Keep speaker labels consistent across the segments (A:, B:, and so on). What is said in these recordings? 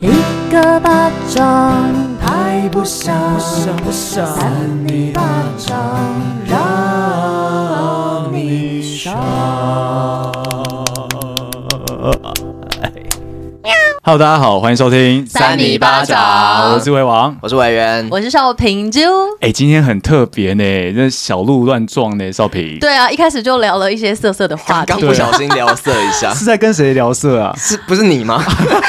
A: 一个巴掌拍不响，扇你巴掌让你爽。
B: Hello，大家好，欢迎收听
C: 三米巴掌，
B: 我是魏王，
C: 我是委员，
A: 我是少平啾。
B: 哎，今天很特别呢，这小鹿乱撞呢，少平。
A: 对啊，一开始就聊了一些色色的话题，
C: 刚不小心聊色一下，
B: 是在跟谁聊色啊？
C: 是不是你吗？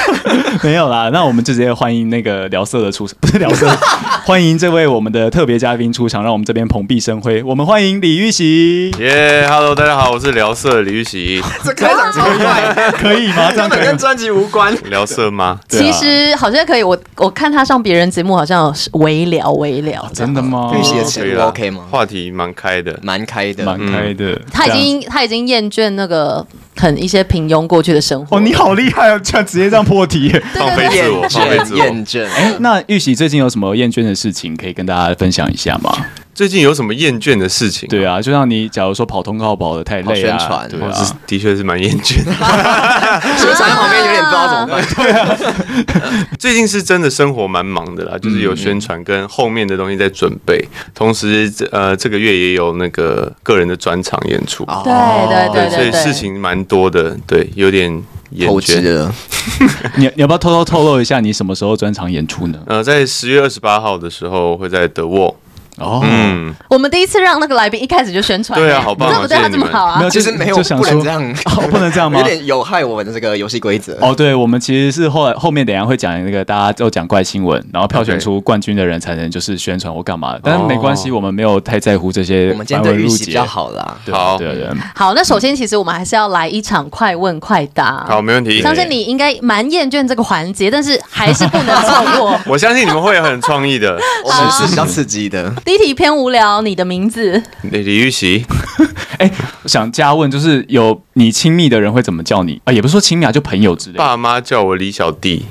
B: 没有啦，那我们就直接欢迎那个聊色的出场，不是聊色，欢迎这位我们的特别嘉宾出场，让我们这边蓬荜生辉。我们欢迎李玉玺。
D: 耶，Hello，大家好，我是聊色的李玉玺。
C: 这开场超快，
B: 可以吗？这样
C: 根本跟专辑无关。
D: 聊色吗？
A: 其实好像可以，我我看他上别人节目，好像是微聊微聊。
B: 真的吗？
C: 玉玺的节目 OK 吗？
D: 话题蛮开的，
C: 蛮开的，
B: 蛮开的。
A: 他已经他已经厌倦那个很一些平庸过去的生活。
B: 哦，你好厉害哦，这样直接这样破题，
D: 放飞自我，放飞自我。
C: 厌倦。
B: 哎，那玉玺最近有什么厌倦的事情可以跟大家分享一下吗？
D: 最近有什么厌倦的事情？
B: 对啊，就像你，假如说跑通告跑的太累啊，
C: 宣传，
B: 对啊，
D: 的确是蛮厌倦的。
C: 宣传旁边有点不知道怎么办。
B: 对啊，
D: 最近是真的生活蛮忙的啦，就是有宣传跟后面的东西在准备，同时呃这个月也有那个个人的专场演出。
A: 对对对，
D: 所以事情蛮多的，对，有点厌倦
C: 了。
B: 你你要不要偷偷透露一下你什么时候专场演出呢？
D: 呃，在十月二十八号的时候会在德沃。
B: 哦，
D: 嗯，
A: 我们第一次让那个来宾一开始就宣传，
D: 对啊，好棒，
A: 这不对他这么好啊？
B: 没有，
C: 其实没有，
B: 就想说
C: 不能这样，
B: 不能这样吗？
C: 有点有害我们的这个游戏规则。
B: 哦，对，我们其实是后来后面等下会讲那个大家都讲怪新闻，然后票选出冠军的人才能就是宣传或干嘛，但是没关系，我们没有太在乎这些。
C: 我们今天对玉玺比较好啦，
D: 好，
B: 对对。
A: 好，那首先其实我们还是要来一场快问快答。
D: 好，没问题。
A: 相信你应该蛮厌倦这个环节，但是还是不能错过。
D: 我相信你们会很创意的，
C: 我们是比较刺激的。
A: 第一题偏无聊。你的名字？
D: 李李玉玺。
B: 哎、欸，我想加问，就是有你亲密的人会怎么叫你啊？也不是说亲密啊，就朋友之类的。
D: 爸妈叫我李小弟。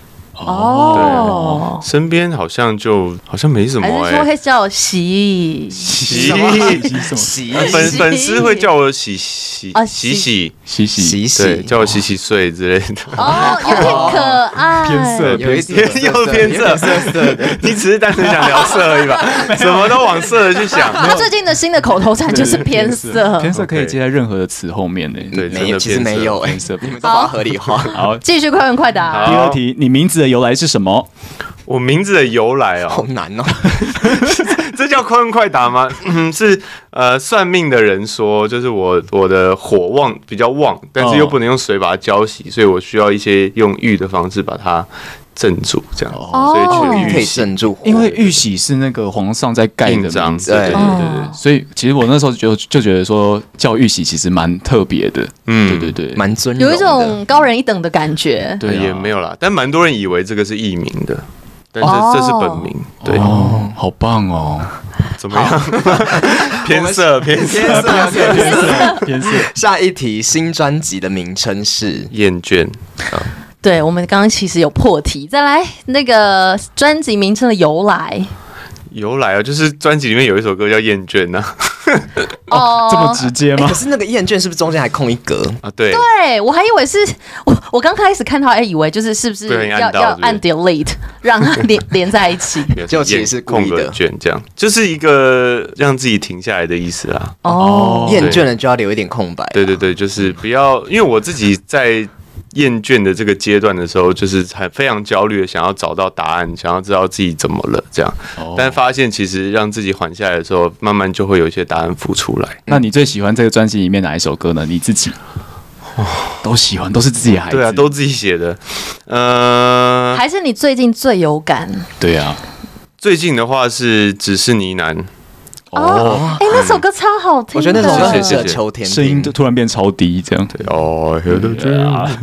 A: 哦，
D: 对，身边好像就好像没什么。
A: 还是说会叫我喜
D: 喜
B: 什么
C: 喜？
D: 粉粉丝会叫我洗洗
A: 啊
D: 喜喜
B: 喜喜
D: 喜，对，叫我洗洗睡之类的。
A: 哦，有点可爱，
B: 偏色，
C: 有一点
D: 又偏色色色的。你只是单纯想聊色而已吧？什么都往色的去想。
A: 他最近的新的口头禅就是偏色，
B: 偏色可以接在任何的词后面呢。
D: 对，
C: 没有，其实没有，
B: 偏色，
C: 你们都把它合理化。
B: 好，
A: 继续快问快答。
B: 第二题，你名字的由来是什么？
D: 我名字的由来哦，
C: 好难哦，
D: 这叫快问快答吗？嗯，是呃，算命的人说，就是我我的火旺比较旺，但是又不能用水把它浇熄，所以我需要一些用玉的方式把它镇住，这样，所以去玉
C: 可以镇住。
B: 因为玉玺是那个皇上在盖的章，对对对对，所以其实我那时候就就觉得说叫玉玺其实蛮特别的，嗯，对对对，
C: 蛮尊，
A: 有一种高人一等的感觉。
D: 对，也没有啦，但蛮多人以为这个是艺名的。但是这是本名，对，
B: 哦，好棒哦，
D: 怎么样？偏色，偏色，偏
B: 色，偏色。
C: 下一题，新专辑的名称是《
D: 厌倦》。
A: 对，我们刚刚其实有破题，再来那个专辑名称的由来。
D: 由来啊，就是专辑里面有一首歌叫《厌倦》呐。
B: 哦，这么直接吗？
C: 可是那个厌倦是不是中间还空一格
D: 啊？对，
A: 对我还以为是我，我刚开始看到还以为就是是不是要要按 delete 让它 连连在一起，
C: 就其实是
D: 空格卷这样，就是一个让自己停下来的意思啦。
A: 哦，
C: 厌倦了就要留一点空白。
D: 对对对，就是不要，因为我自己在。厌倦的这个阶段的时候，就是很非常焦虑的，想要找到答案，想要知道自己怎么了，这样。但发现其实让自己缓下来的时候，慢慢就会有一些答案浮出来。
B: 那你最喜欢这个专辑里面哪一首歌呢？你自己哦都喜欢，都是自己的孩子，
D: 对啊，都自己写的。呃，
A: 还是你最近最有感？
B: 对啊，
D: 最近的话是只是呢喃。
A: 哦，哎，那首歌超好听，
C: 我觉得那首歌很适合秋天，
B: 声音就突然变超低，这样。对。
D: 哦，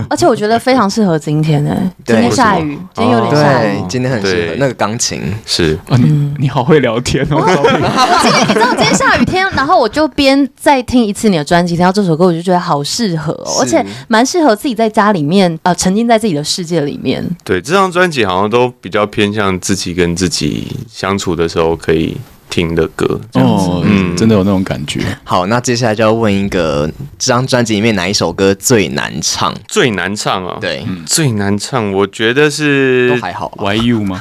A: 而且我觉得非常适合今天哎，今天下雨，今天有点下雨，
C: 今天很适合那个钢琴。
D: 是，
B: 你你好会聊天哦，
A: 今天你知道今天下雨天，然后我就边再听一次你的专辑，听到这首歌我就觉得好适合，而且蛮适合自己在家里面呃沉浸在自己的世界里面。
D: 对，这张专辑好像都比较偏向自己跟自己相处的时候可以。听的歌，这样子，
B: 哦，
D: 嗯。
B: 真的有那种感觉。
C: 好，那接下来就要问一个，这张专辑里面哪一首歌最难唱？
D: 最难唱啊，
C: 对，
D: 最难唱，我觉得是
C: 都还好吧。
B: Why you 吗？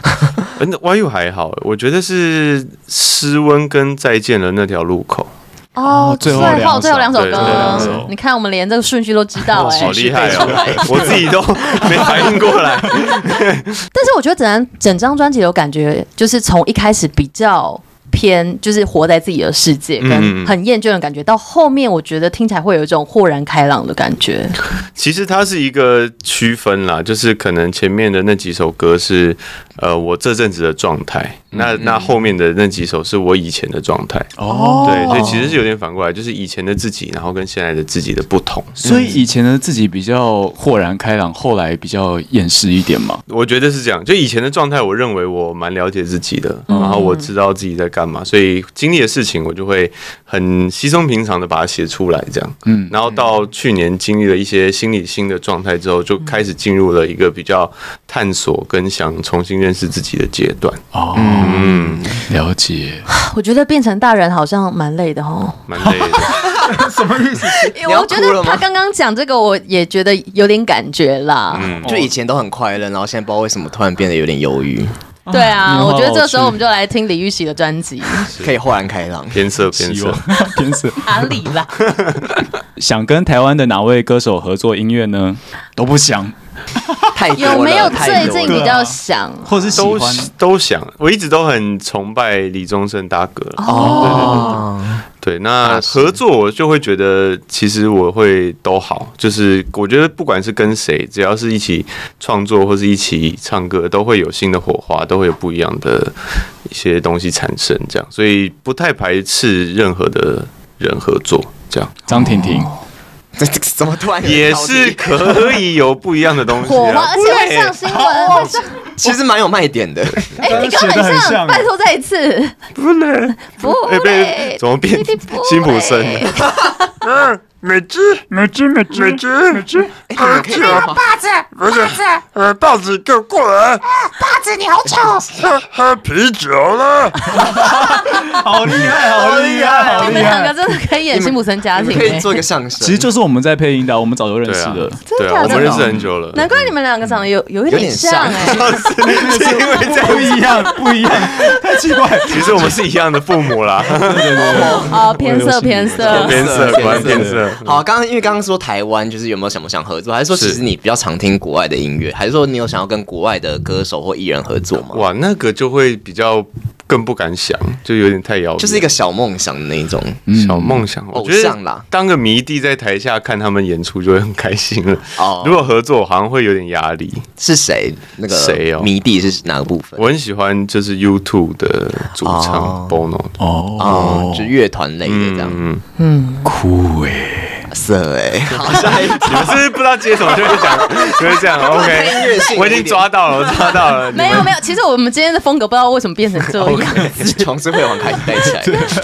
D: 嗯，Why you 还好，我觉得是《失温》跟《再见了那条路口。
A: 哦，
B: 最后两首。
A: 最后两首
D: 对最后两首。
A: 歌，你看我们连这个顺序都知道哎、
D: 好厉害哦，我自己都没反应过来。
A: 但是我觉得整张整张专辑有感觉，就是从一开始比较偏，就是活在自己的世界，跟很厌倦的感觉，到后面我觉得听起来会有一种豁然开朗的感觉。
D: 其实它是一个区分啦，就是可能前面的那几首歌是呃我这阵子的状态，那那后面的那几首是我以前的状态。
B: 哦，
D: 对，所以其实是有点反过来，就是以前的自己，然后跟现在的自己的不同。
B: 所以以前的自己比较豁然开朗，后来比较厌世一点嘛。
D: 我觉得是这样，就以前的状态，我认为我蛮了解自己的，然后我知道自己在干嘛，所以经历的事情我就会很稀松平常的把它写出来，这样。
B: 嗯，
D: 然后到去年经历了一些心理新的状态之后，就开始进入了一个比较探索跟想重新认识自己的阶段。
B: 哦，
D: 嗯，
B: 了解。
A: 我觉得变成大人好像蛮累的哦。
D: 蛮累的。
B: 什么意思？
A: 我觉得他刚刚讲这个，我也觉得有点感觉啦。
D: 嗯，
C: 就以前都很快乐，然后现在不知道为什么突然变得有点忧郁，
A: 对啊，我觉得这个时候我们就来听李玉玺的专辑
C: 可以豁然开朗。
D: 偏色偏色。
B: 偏色。
A: 哪里啦？
B: 想跟台湾的哪位歌手合作音乐呢？都不想，
C: 太多
A: 有没有最近比较想？
B: 或是喜
D: 都
B: 欢？
D: 都想，我一直都很崇拜李宗盛大哥。
C: 哦，
D: 对，那合作我就会觉得，其实我会都好，就是我觉得不管是跟谁，只要是一起创作或是一起唱歌，都会有新的火花，都会有不一样的一些东西产生，这样，所以不太排斥任何的人合作，这样
B: 张婷婷。
C: 这 这怎么突然
D: 也是可以有不一样的东西
A: 火花，
D: 啊。
A: 而。且会上新闻。
C: 其实蛮有卖点的。
A: 哎，你
B: 刚很
A: 很像，
B: 像。
A: 拜托再一次。
D: 不能，
A: 不
D: 哎，
A: 会，
D: 怎
A: 么变
D: 辛普森美芝，美芝，美芝，美芝，美芝，
C: 哎，你们可以吗？
E: 爸子，
D: 不是，呃，报纸给我过来，
E: 豹子，你好丑！
D: 喝喝啤酒了。
B: 好厉害，好厉害，好厉
A: 你们两个
B: 害！
A: 真的可以演辛普森家庭
C: 可以。做一个相声。
B: 其实就是我们在配音的，我们早就认
D: 对啊
B: 识了。，
D: 对啊，我们认识很久了。
A: 难怪你们两个长得有有一
C: 点像
A: 像哎。
D: 是因为这样
B: 不一样，不一样，太奇怪。
D: 其实我们是一样的父母啦，
B: 对对对，
A: 哦，偏色偏色。
D: 偏色，果然偏色。
C: 好，刚刚因为刚刚说台湾，就是有没有想不想合作？还是说其实你比较常听国外的音乐？还是说你有想要跟国外的歌手或艺人合作吗？
D: 哇，那个就会比较更不敢想，就有点太遥远，
C: 就是一个小梦想的那一种。
D: 小梦想。我
C: 偶
D: 觉得
C: 像啦
D: 当个迷弟在台下看他们演出就会很开心了。
C: 哦
D: 如果合作，好像会有点压力。
C: 是谁？那个
D: 谁哦
C: 迷弟是哪个部分？
D: 我很喜欢就是 YouTube 的主唱
C: 哦
D: Bono，
B: 哦，
C: 哦，就乐团类的这样。
D: 嗯，
A: 嗯，
B: 酷哎，
C: 色哎，好，下一
D: 你们是不是不知道接什么就会讲，就会这
C: 样。
D: OK，我已经抓到了，我抓到了。
A: 没有没有，其实我们今天的风格不知道为什么变成这样。
C: 从智慧网开始带起来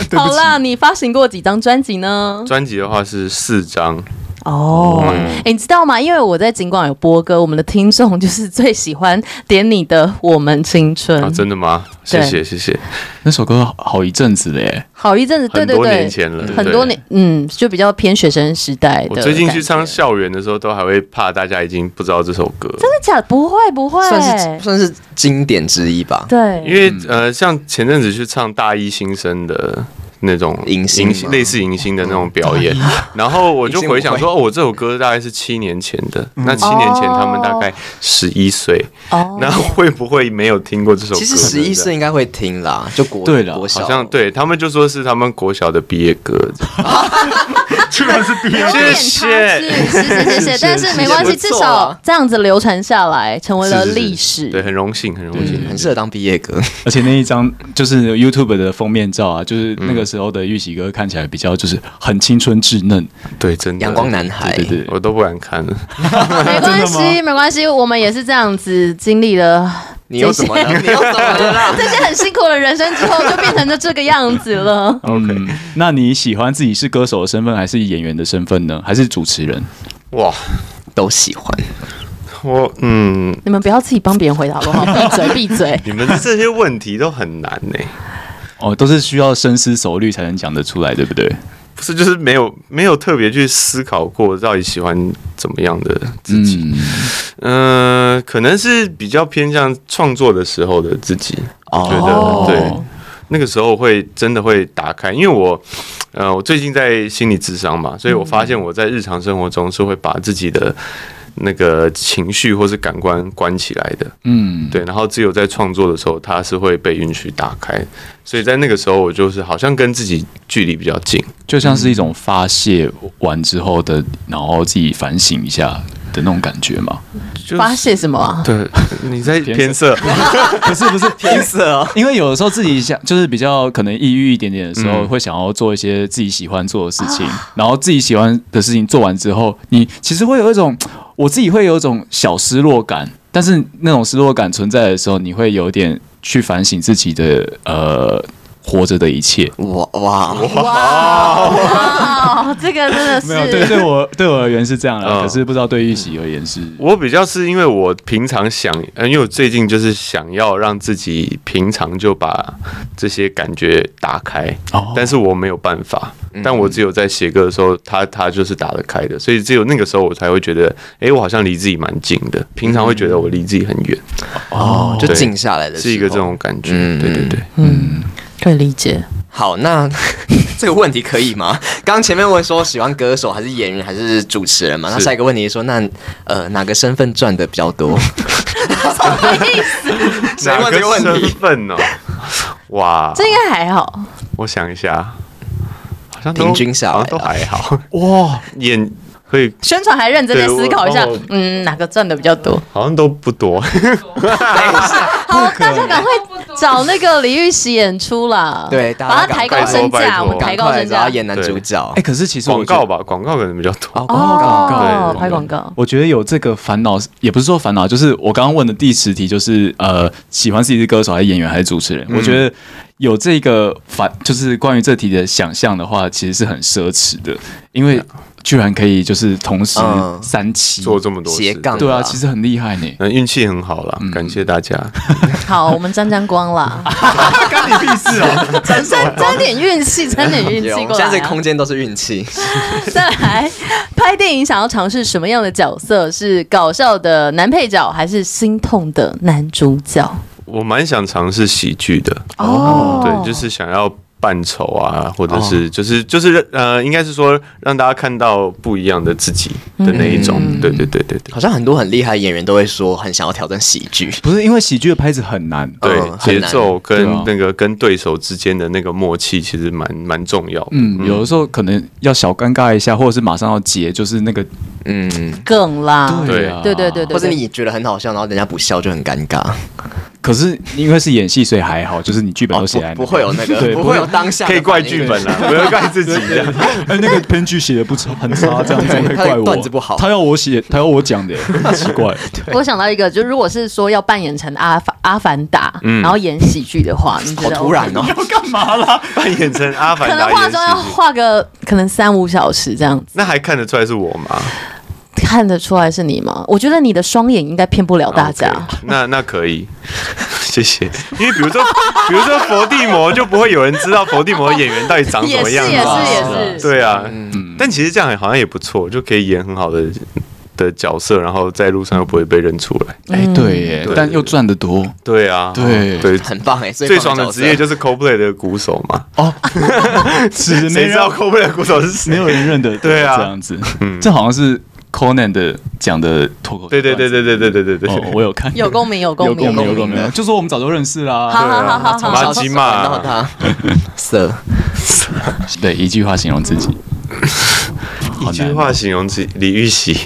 C: 的。
A: 好啦，你发行过几张专辑呢？
D: 专辑的话是四张，
A: 哦，哎，你知道吗？因为我在尽管有播歌，我们的听众就是最喜欢点你的《我们青春
D: 啊，》，真的吗？谢谢谢谢，
B: 那首歌好一阵子了耶。
A: 好一阵子，对
D: 很多
A: 对对，
D: 年前了，
A: 很多年，嗯，就比较偏学生时代的。
D: 我最近去唱，校园的时候，都还会怕大家已经不知道这首歌，
A: 真的假的？不会不会，
C: 算是算是经典之一吧。
A: 对，
D: 因为呃，像前阵子去唱大一新生的那种
C: 迎新
D: 类似迎新的那种表演，然后我就回想说，哦，我这首歌大概是七年前的，那七年前他们大概十一岁，
A: 哦，
D: 那会不会没有听过这首歌？
C: 其实十一岁应该会听啦，就国
B: 对了
C: 国小。
D: 好像对他们就说是他们国小的毕业歌，
B: 居然是毕业
A: 谢
D: 谢。
A: 谢谢谢谢，但是没关
C: 系，
A: 至少这样子流传下来，成为了历史。
D: 对，很荣幸，很荣幸，
C: 很适合当毕业歌。
B: 而且那一张就是 YouTube 的封面照啊，就是那个时候的玉玺哥看起来比较就是很青春稚嫩，
D: 对，真的。
C: 阳光男孩，
B: 对对对，
D: 我都不敢看。了。
A: 没关系，没关系，我们也是这样子经历了
C: 你又怎么了？你又怎么？
A: 这些很辛苦的人生之后，就变成了这个样子了。
B: OK，、那你喜欢自己是歌手的身份，还是演员的身份呢？还是主持人？
D: 哇，
C: 都喜欢。
D: 我嗯，
A: 你们不要自己帮别人回答好不好？闭嘴，闭嘴。
D: 你们的这些问题都很难呢、
B: 哦，都是需要深思熟虑才能讲得出来，对不对？
D: 不是，就是没有没有特别去思考过到底喜欢怎么样的自己。嗯、呃，可能是比较偏向创作的时候的自己，我觉得对，那个时候会真的会打开，因为我呃，我最近在心理智商嘛，所以我发现我在日常生活中是会把自己的。那个情绪或是感官关起来的，嗯，对，然后只有在创作的时候，它是会被允许打开，所以在那个时候，我就是好像跟自己距离比较近，
B: 就像是一种发泄完之后的，然后自己反省一下的那种感觉嘛。
A: 发泄什么啊？
D: 对，你在 偏色，
B: 不是不是偏色哦，因为有的时候自己想，就是比较可能抑郁一点点的时候，会想要做一些自己喜欢做的事情，然后自己喜欢的事情做完之后，你其实会有一种。我自己会有一种小失落感，但是那种失落感存在的时候，你会有点去反省自己的呃活着的一切。
C: 哇。哇。
A: 哇。哇！这个真的是
B: 没有对对我对我而言是这样的，嗯、可是不知道对玉玺而言是。
D: 我比较是因为我平常想，因为我最近就是想要让自己平常就把这些感觉打开，哦、但是我没有办法。但我只有在写歌的时候，他他就是打得开的，所以只有那个时候我才会觉得，哎、欸，我好像离自己蛮近的。平常会觉得我离自己很远，
C: 哦，就静下来的
D: 是一个这种感觉。
C: 嗯、
D: 对对对，
A: 嗯，可以理解。
C: 好，那 这个问题可以吗？刚刚前面问说喜欢歌手还是演员还是主持人嘛？那下一个问题是说，那呃哪个身份赚的比较多？
A: 什么意思？
D: 哪个身份呢？哇，
A: 这应该还好。
D: 我想一下。
C: 平均下来
D: 都还好哇，演可以
A: 宣传还认真的思考一下，嗯，哪个赚的比较多？
D: 好像都不多。
A: 好，大家赶快找那个李玉玺演出啦，
C: 对，
A: 把他抬高身价，我们抬高身价
C: 演男主角。
B: 哎，可是其实
D: 广告吧，广告可能比较多。
A: 哦，拍广告。
B: 我觉得有这个烦恼，也不是说烦恼，就是我刚刚问的第十题，就是呃，喜欢自己是歌手还是演员还是主持人？我觉得。有这个反，就是关于这题的想象的话，其实是很奢侈的，因为居然可以就是同时三期
D: 做这么多
C: 斜杠，
B: 对啊，其实很厉害呢。
D: 那运气很好啦，感谢大家。
A: 好，我们沾沾光啦，
B: 干你屁事 哦！
A: 沾沾点运气，沾点运气过来。
C: 现在这空间都是运气。
A: 再来拍电影，想要尝试什么样的角色？是搞笑的男配角，还是心痛的男主角？
D: 我蛮想尝试喜剧的。哦，对，就是想要扮丑啊，或者是就是就是呃，应该是说让大家看到不一样的自己的那一种，对对对对对。
C: 好像很多很厉害的演员都会说很想要挑战喜剧，
B: 不是因为喜剧的拍子很难，
D: 对，节奏跟那个跟对手之间的那个默契其实蛮蛮重要。
B: 嗯，有的时候可能要小尴尬一下，或者是马上要结，就是那个
C: 嗯。
A: 梗啦，
B: 对啊，
A: 对对对对，
C: 或者你觉得很好笑，然后人家不笑就很尴尬。
B: 可是因为是演戏，所以还好，就是你剧本都写来，
C: 不会有那个，不会有当下
D: 可以怪剧本啦，不要怪自己的。
B: 哎，那个编剧写的不错，很差，这样子会怪我。
C: 段子不好，
B: 他要我写，他要我讲的，很 奇怪。
A: 我想到一个，就如果是说要扮演成阿凡阿凡达，然后演喜剧的话，你觉得
C: 好突然哦？
B: 要干嘛啦？
D: 扮演成阿凡达，
A: 可能化妆要化个可能三五小时这样子。
D: 那还看得出来是我吗？
A: 看得出来是你吗？我觉得你的双眼应该骗不了大家。
D: Okay, 那那可以，谢谢。因为比如说，比如说佛地魔，就不会有人知道佛地魔的演员到底长什么样子。也是
A: 也是也是。
D: 对啊，嗯。但其实这样好像也不错，就可以演很好的的角色，然后在路上又不会被认出来。
B: 哎，对耶，但又赚得多。
D: 对啊，
B: 对
D: 对，
C: 很棒哎。
D: 最爽的职业就是 Coldplay 的鼓手嘛。哦，
B: 是
D: 谁知道 Coldplay 的鼓手是谁？
B: 没有人认得。对啊，这样子，嗯，这好像是。Conan 的讲的脱口，
D: 对对对对对对对对对，
B: 我有看，
A: 有共鸣有共鸣
B: 有共鸣，就说我们早就认识啦。
A: 好好好好，
D: 马吉嘛，
C: 他色，
B: 对，一句话形容自己，
D: 一句话形容自己，李玉玺。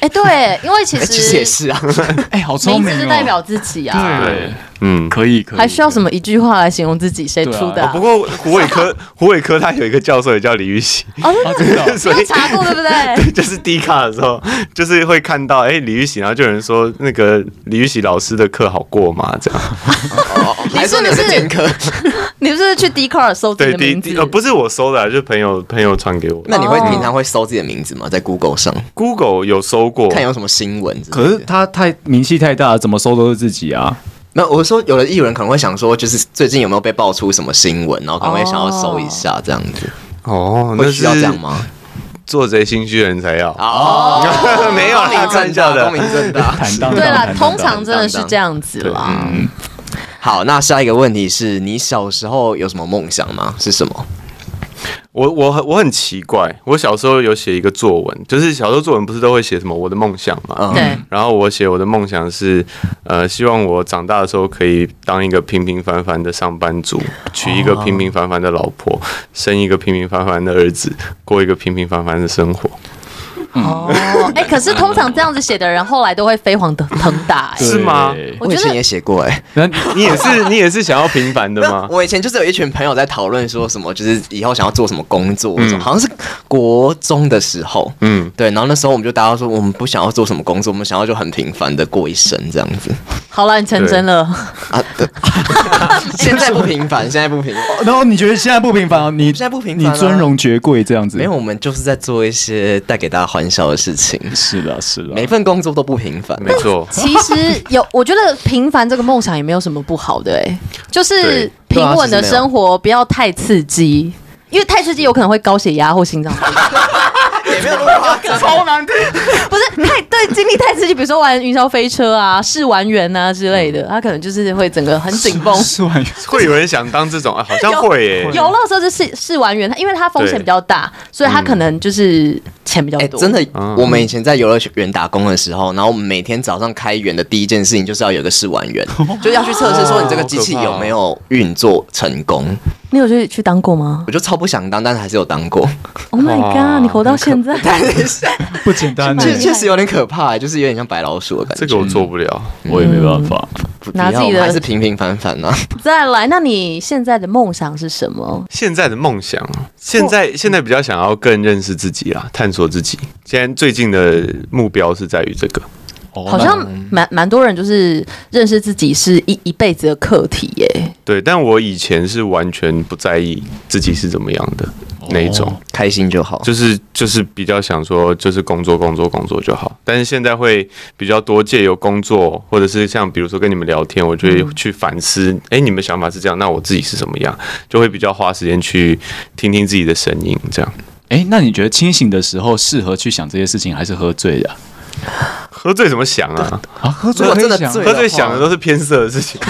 A: 哎，对，因为其实
C: 其实也是啊，
B: 哎，好聪明，
A: 名字是代表自己啊，
B: 对。嗯，可以，可以。
A: 还需要什么一句话来形容自己？谁出的？
D: 不过胡伟科，胡伟科他有一个教授也叫李玉玺。
A: 哦，真的，所以查过对不对？
D: 就是 D 卡的时候，就是会看到哎李玉玺，然后就有人说那个李玉玺老师的课好过吗？这样。
C: 你是你是？
A: 你是不是去 D 卡搜自己的名字？
D: 呃，不是我搜的，就是朋友朋友传给我。
C: 那你会平常会搜自己的名字吗？在 Google 上
D: ，Google 有搜过，
C: 看有什么新闻。
B: 可是他太名气太大，怎么搜都是自己啊。
C: 没有，我说有的艺人可能会想说，就是最近有没有被爆出什么新闻，然后可能会想要搜一下这样子。
D: 哦，
C: 那需要这样吗？
D: 做贼心虚的人才要
C: 哦，
D: 没有啦，看一下的，
C: 光明正大。
A: 对啦，通常真的是这样子啦。
C: 嗯，好，那下一个问题是你小时候有什么梦想吗？是什么？
D: 我我很我很奇怪，我小时候有写一个作文，就是小时候作文不是都会写什么我的梦想嘛？
A: 对。
D: 然后我写我的梦想是，呃，希望我长大的时候可以当一个平平凡凡的上班族，娶一个平平凡凡的老婆，生一个平平凡凡的儿子，过一个平平凡凡的生活。
A: 哦，哎，可是通常这样子写的人，后来都会飞黄腾达，
D: 是吗？
C: 我以前也写过，哎，
D: 那你也是，你也是想要平凡的吗？
C: 我以前就是有一群朋友在讨论说什么，就是以后想要做什么工作，好像是国中的时候，嗯，对，然后那时候我们就大家说，我们不想要做什么工作，我们想要就很平凡的过一生这样子。
A: 好了，你成真了啊！
C: 现在不平凡，现在不平凡。
B: 然后你觉得现在不平凡？你
C: 现在不平凡，
B: 你尊荣爵贵这样子？
C: 没有，我们就是在做一些带给大家欢。小的事情。
B: 是的，是的，
C: 每份工作都不平凡，
D: 没错。
A: 其实有，我觉得平凡这个梦想也没有什么不好的，哎，就是平稳的生活，不要太刺激，因为太刺激有可能会高血压或心脏病。
C: 也没有 那么夸张，
D: 超难听。
A: 不是太对，经历太刺激，比如说玩云霄飞车啊、试玩员啊之类的，他可能就是会整个很紧绷。
D: 试玩员会有人想当这种啊？好像会耶。
A: 有那时候就是试玩员，因为他风险比较大，所以他可能就是钱比较多。
C: 真的，我们以前在游乐园打工的时候，然后我们每天早上开园的第一件事情就是要有个试玩员，就要去测试说你这个机器有没有运作成功。
A: 你有去去当过吗？
C: 我就超不想当，但是还是有当过。
A: Oh my god！你活到现在，
B: 不简单，
C: 确确实有点可怕，就是有点像白老鼠的感觉。
D: 这个我做不了，
B: 我也没办法。
A: 拿自己的
C: 还是平平凡凡呢。
A: 再来，那你现在的梦想是什么？
D: 现在的梦想，现在现在比较想要更认识自己啦，探索自己。现在最近的目标是在于这个。
A: 好像蛮蛮多人就是认识自己是一一辈子的课题耶。
D: 对，但我以前是完全不在意自己是怎么样的那一种，
C: 开心就好。
D: 就是就是比较想说，就是工作工作工作就好。但是现在会比较多借由工作，或者是像比如说跟你们聊天，我就会去反思，哎、嗯，你们想法是这样，那我自己是怎么样？就会比较花时间去听听自己的声音，这样。
B: 哎，那你觉得清醒的时候适合去想这些事情，还是喝醉的？
D: 喝醉怎么想啊？
B: 啊，喝醉
C: 真的醉，
D: 喝醉想的都是偏色的事情。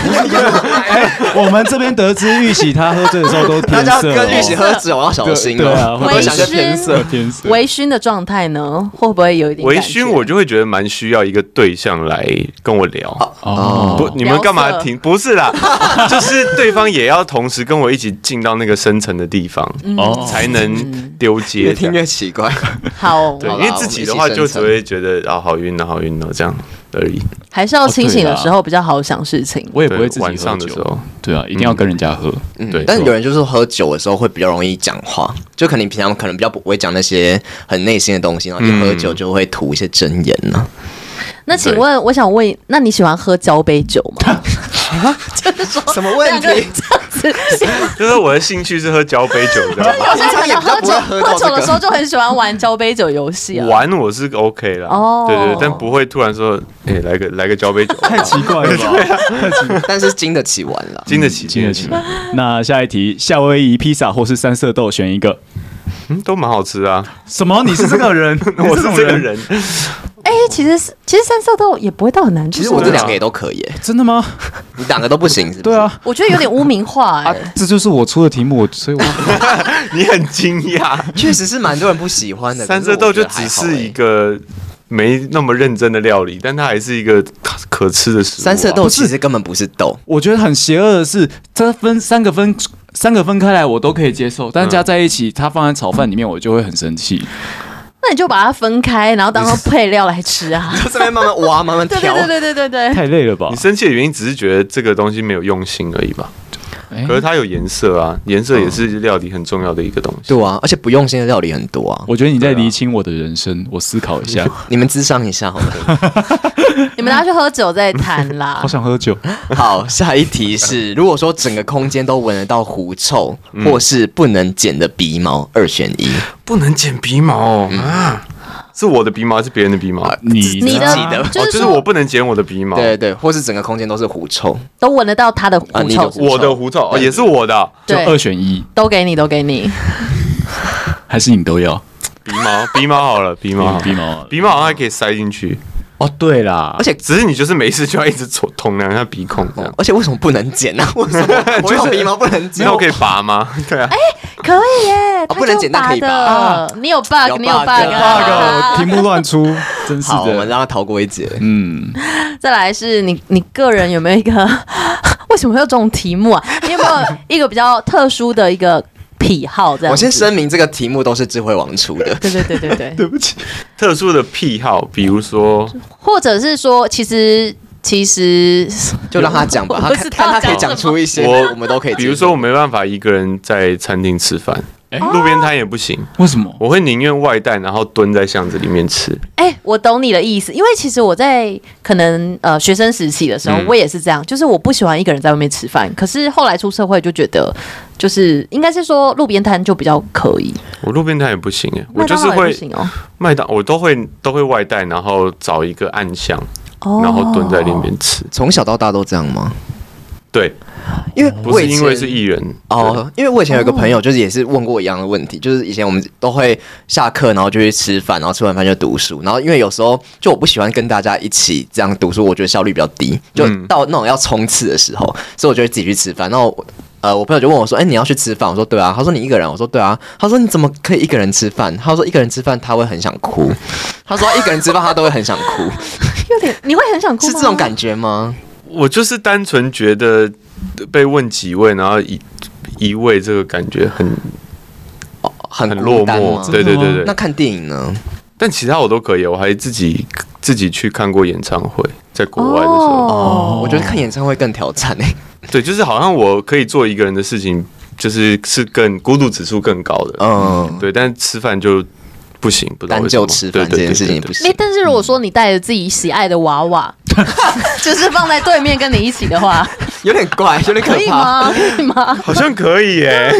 B: 我们这边得知玉玺他喝醉的时候都偏色，
C: 跟玉玺喝酒要小心。
B: 对啊，
A: 微醺
B: 偏色偏色。
A: 微醺的状态呢，会不会有一点？
D: 微醺我就会觉得蛮需要一个对象来跟我聊。哦，不，你们干嘛停？不是啦，就是对方也要同时跟我一起进到那个深层的地方，哦，才能丢接。
C: 越听越奇怪。
A: 好，
D: 对，因为自己的话就只会觉得啊，好晕啊，好晕了，这样而已。
A: 还是要清醒的时候比较好想事情。
B: 我也不会自己
D: 晚上的时候，
B: 对啊，一定要跟人家喝。
C: 对，但是有人就是喝酒的时候会比较容易讲话，就可能平常可能比较不会讲那些很内心的东西，然后一喝酒就会吐一些真言呢。
A: 那请问，我想问，那你喜欢喝交杯酒吗？就是说
C: 什么问题？
D: 就是我的兴趣是喝交杯酒，的。
A: 有些朋友喝酒喝酒的时候就很喜欢玩交杯酒游戏啊。
D: 玩我是 OK 了，哦，对对，但不会突然说，哎，来个来个交杯酒，
B: 太奇怪了。
C: 但是经得起玩了，
D: 经得起，经得起。
B: 那下一题，夏威夷披萨或是三色豆，选一个。
D: 嗯，都蛮好吃啊。
B: 什么？你是这个人？
D: 我是这个人。
A: 哎，其实是，其实三色豆也不会到很难吃。
C: 其实我这两个也都可以。
B: 真的吗？
C: 你两个都不行？
B: 对啊。
A: 我觉得有点污名化。哎，
B: 这就是我出的题目，所以我。
D: 你很惊讶，
C: 确实是蛮多人不喜欢的。
D: 三色豆就只是一个没那么认真的料理，但它还是一个可吃的食物。
C: 三色豆其实根本不是豆。
B: 我觉得很邪恶的是，它分三个分。三个分开来我都可以接受，但加在一起，它放在炒饭里面我就会很生气。
A: 那你就把它分开，然后当做 配料来吃啊！
C: 就这边慢慢挖，慢慢 挑。
A: 对对对对对对，
B: 太累了吧？
D: 你生气的原因只是觉得这个东西没有用心而已吧？可是它有颜色啊，颜色也是料理很重要的一个东西。
C: 对啊，而且不用心的料理很多啊。
B: 我觉得你在厘清我的人生，我思考一下。
C: 你们智商一下好了。
A: 你们拿去喝酒再谈啦。
B: 好想喝酒。
C: 好，下一题是：如果说整个空间都闻得到狐臭，或是不能剪的鼻毛，二选一。
D: 不能剪鼻毛啊？是我的鼻毛还是别人的鼻毛？
B: 你
A: 你的
C: 自己的。
D: 哦，
A: 就是
D: 就是我不能剪我的鼻毛。
C: 对对，或是整个空间都是狐臭，
A: 都闻得到他的狐臭。
C: 啊你的，狐
D: 我的狐臭。哦，也是我的
B: 就
A: 对。
B: 二选一，
A: 都给你，都给你。
B: 还是你都要？
D: 鼻毛，鼻毛好了，鼻毛好，
B: 鼻毛
D: 鼻毛好像还可以塞进去，
B: 哦，对啦，
C: 而且
D: 只是你就是没事就要一直捅捅两下鼻孔这样。
C: 而且为什么不能剪呢？为什么我有鼻毛不能剪
D: 那？我可以拔吗？对啊，
A: 可以耶，
C: 哦不能剪但可以拔
A: 的。你有 bug，
C: 有
A: 你有 bug，bug
C: 有
A: bug
B: 题目乱出，真是
C: 好，我们
B: 的。
C: 让他逃过一劫。
B: 嗯，
A: 再来是你，你个人有没有一个？为什么会有这种题目啊？你有没有一个比较特殊的一个癖好？这样，
C: 我先声明，这个题目都是智慧王出的。
A: 对对对对对，
B: 对不起，
D: 特殊的癖好，比如说
A: 或者是说，其实其实
C: 就让他讲吧，他看他可以
A: 讲
C: 讲出一些
D: 我
C: 我们都可以。
D: 比如说我没办法一个人在餐厅吃饭，
B: 哎
D: 路边摊也不行，
B: 为什么？
D: 我会宁愿外带，然后蹲在巷子里面吃。
A: 哎、我懂你的意思，因为其实我在可能呃学生时期的时候，
D: 嗯
A: 我也是这样，就是我不喜欢一个人在外面吃饭。可是后来出社会就觉得，就是应该是说路边摊就比较可以，
D: 我路边摊也不行哎，我
A: 麦当劳也
D: 就是会
A: 不行哦。
D: 麦当，我都会都会外带，然后找一个暗巷，
A: 哦
D: 然后蹲在里面吃。
C: 从小到大都这样吗？
D: 对，
C: 因为我以
D: 不是因为
C: 前
D: 是艺人
C: 哦，因为我以前有一个朋友，就是也是问过一样的问题，就是以前我们都会下课，然后就去吃饭，然后吃完饭就读书，然后因为有时候就我不喜欢跟大家一起这样读书，我觉得效率比较低，就
D: 嗯
C: 到那种要冲刺的时候，所以我就会自己去吃饭。然后呃，我朋友就问我说：“哎、你要去吃饭？”我说：“对啊。”他说：“你一个人？”我说：“对啊。”他说：“你怎么可以一个人吃饭？”他说：“一个人吃饭他会很想哭。”他说：“一个人吃饭他都会很想哭，
A: 有点你会很想哭？
C: 是这种感觉吗？”
D: 我就是单纯觉得被问几位，然后一一位这个感觉很
C: 哦，很
D: 很落寞。对对对对，
C: 那看电影呢？
D: 但其他我都可以，我还自己自己去看过演唱会，在国外的时候，
C: 哦，我觉得看演唱会更挑战诶。
D: 对，就是好像我可以做一个人的事情，就是是更孤独指数更高的，
C: 嗯，
D: 对，但吃饭就不行，不单
C: 就吃饭这件事情也不
A: 哎、
C: 行。
A: 但是如果说你带着自己喜爱的娃娃，就是放在对面跟你一起的话，
C: 有点怪，有点可
A: 可以
C: 怕。
A: 吗？可以吗？
D: 好像可以耶，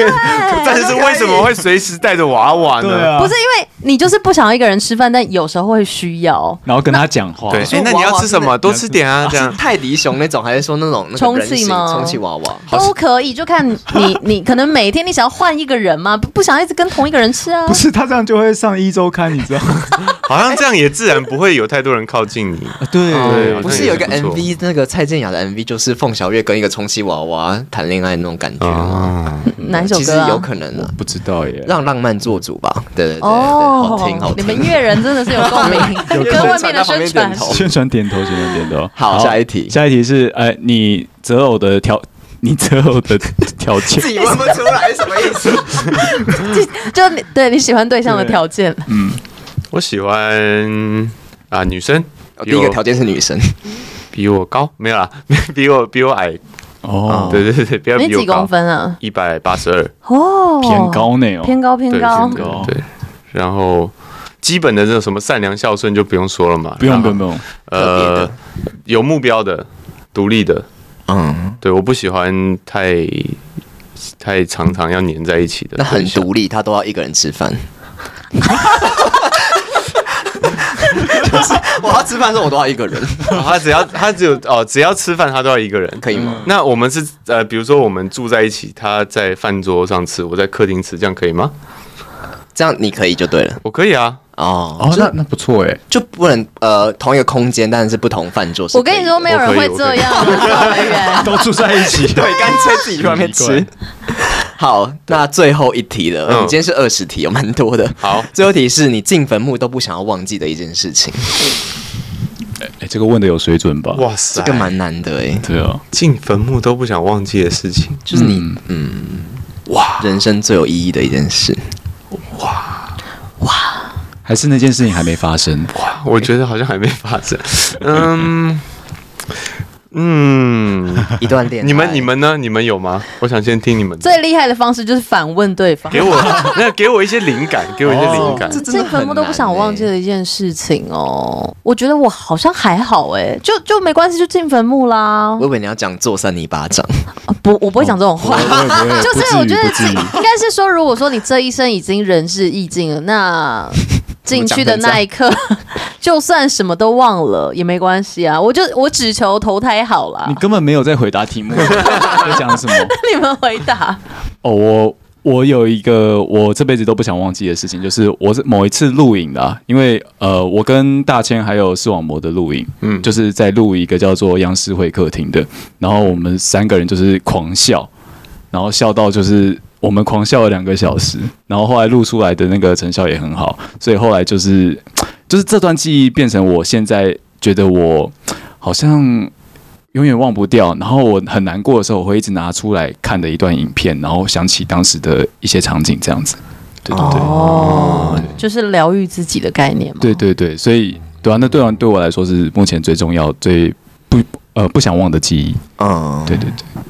D: 但是为什么会随时带着娃娃呢？
B: 对啊，
A: 不是因为你就是不想要一个人吃饭，但有时候会需要。
B: 然后跟他
D: 讲
C: 话，
D: 对，那你要吃什
C: 么？
D: 多吃点啊，这样。
C: 泰迪熊那种，还是说那种那个
A: 充气吗
C: 充气娃娃？
A: 都可以，就看你你可能每天你想要换一个人嘛，不不想一直跟同一个人吃啊
B: 不。是他这样就会上一周刊，你知道吗？
D: 好像这样也自然不会有太多人靠近你。
B: 对
D: 对
C: 不是有一
D: 个
C: MV，那个蔡健雅的 MV，就是凤小岳跟一个充气娃娃谈恋爱那种感觉吗？
D: 啊，
A: 哪一首歌啊？
C: 其实有可能的，
B: 不知道耶。
C: 让浪漫做主吧。对对对好听好听。
A: 你们乐人真的是有共鸣，
C: 有
A: 跟外面的宣
C: 传宣
A: 传
C: 点头，
B: 宣传点头。
C: 好下一题
B: 下一题是，呃，你择偶的条，你择偶的条件
C: 自己问不出来什么意思？
A: 就你对你喜欢对象的条件，嗯
D: 我喜欢啊女生，
C: 第一个条件是女生，
D: 比我高？没有啦，比我比我矮，
B: 哦，
D: 对对对，不要
A: 你几公
D: 比我高，
A: 分啊？
D: 一百八十二，
A: 哦，
B: 偏高呢哦，
A: 偏高偏高。
D: 对。对对，然后基本的这种什么善良孝顺就不用说了嘛，
B: 不用不用不用，
D: 呃，有目标的，独立的，
C: 嗯，
D: 对，我不喜欢太太常常要黏在一起的
C: 那很，独立，他都要一个人吃饭。就 是我要吃饭的时候，我都要一个人，
D: 哦他只要他只有哦，只要吃饭他都要一个人，
C: 可以吗？
D: 那我们是呃，比如说我们住在一起，他在饭桌上吃，我在客厅吃，这样可以吗？
C: 这样你可以就对了。
D: 我可以啊，
C: 哦。
B: 哦，那那不错哎，
C: 就不能呃同一个空间，但是不同饭桌。
A: 我跟你说，没有人会这样，
B: 都住在一起，
C: 对，干脆自己去外面吃。好，那最后一题了，
D: 嗯。
C: 我们今天是二十题，有蛮多的。
D: 好，
C: 最后一题是你进坟墓都不想要忘记的一件事情，
B: 哎，这个问的有水准吧？
D: 哇塞，
C: 这个蛮难的哎，
B: 对啊，
D: 进坟墓都不想忘记的事情，
C: 就是你嗯哇。人生最有意义的一件事。
B: 还是那件事情还没发生，
D: 哇，我觉得好像还没发生，嗯嗯，
C: 一段恋爱，
D: 你们你们呢？你们有吗？我想先听你们的，
A: 最厉害的方式就是反问对方。
D: 给我 那给我一些灵感，给我一些灵感
C: 进
A: 坟墓都不想忘
C: 记
A: 的一件事情哦，我觉得我好像还好哎，就就没关系，就进坟墓啦
C: 我。以为你要讲坐三泥巴掌，
A: 啊不，我不会
B: 讲这种话。
A: 就是我觉得应该是说，如果说你这一生已经人事已尽了，那进去的那一刻，就算什么都忘了也没关系啊！我就我只求投胎好了。
B: 你根本没有在回答题目，在讲什么？
A: 你们回答。
B: 哦，我我有一个我这辈子都不想忘记的事情，就是我是某一次录影的、啊，因为呃，我跟大千还有视网膜的录影，嗯，就是在录一个叫做央视会客厅的，然后我们三个人就是狂笑，然后笑到就是。我们狂笑了两个小时，然后后来录出来的那个成效也很好，所以后来就是就是这段记忆变成我现在觉得我好像永远忘不掉，然后我很难过的时候，我会一直拿出来看的一段影片，然后想起当时的一些场景，这样子。对对对，
A: 哦，就是疗愈自己的概念嘛。
B: 对对对，所以对啊，那对啊，对我来说是目前最重要、最不呃不想忘的记忆。嗯，对对对。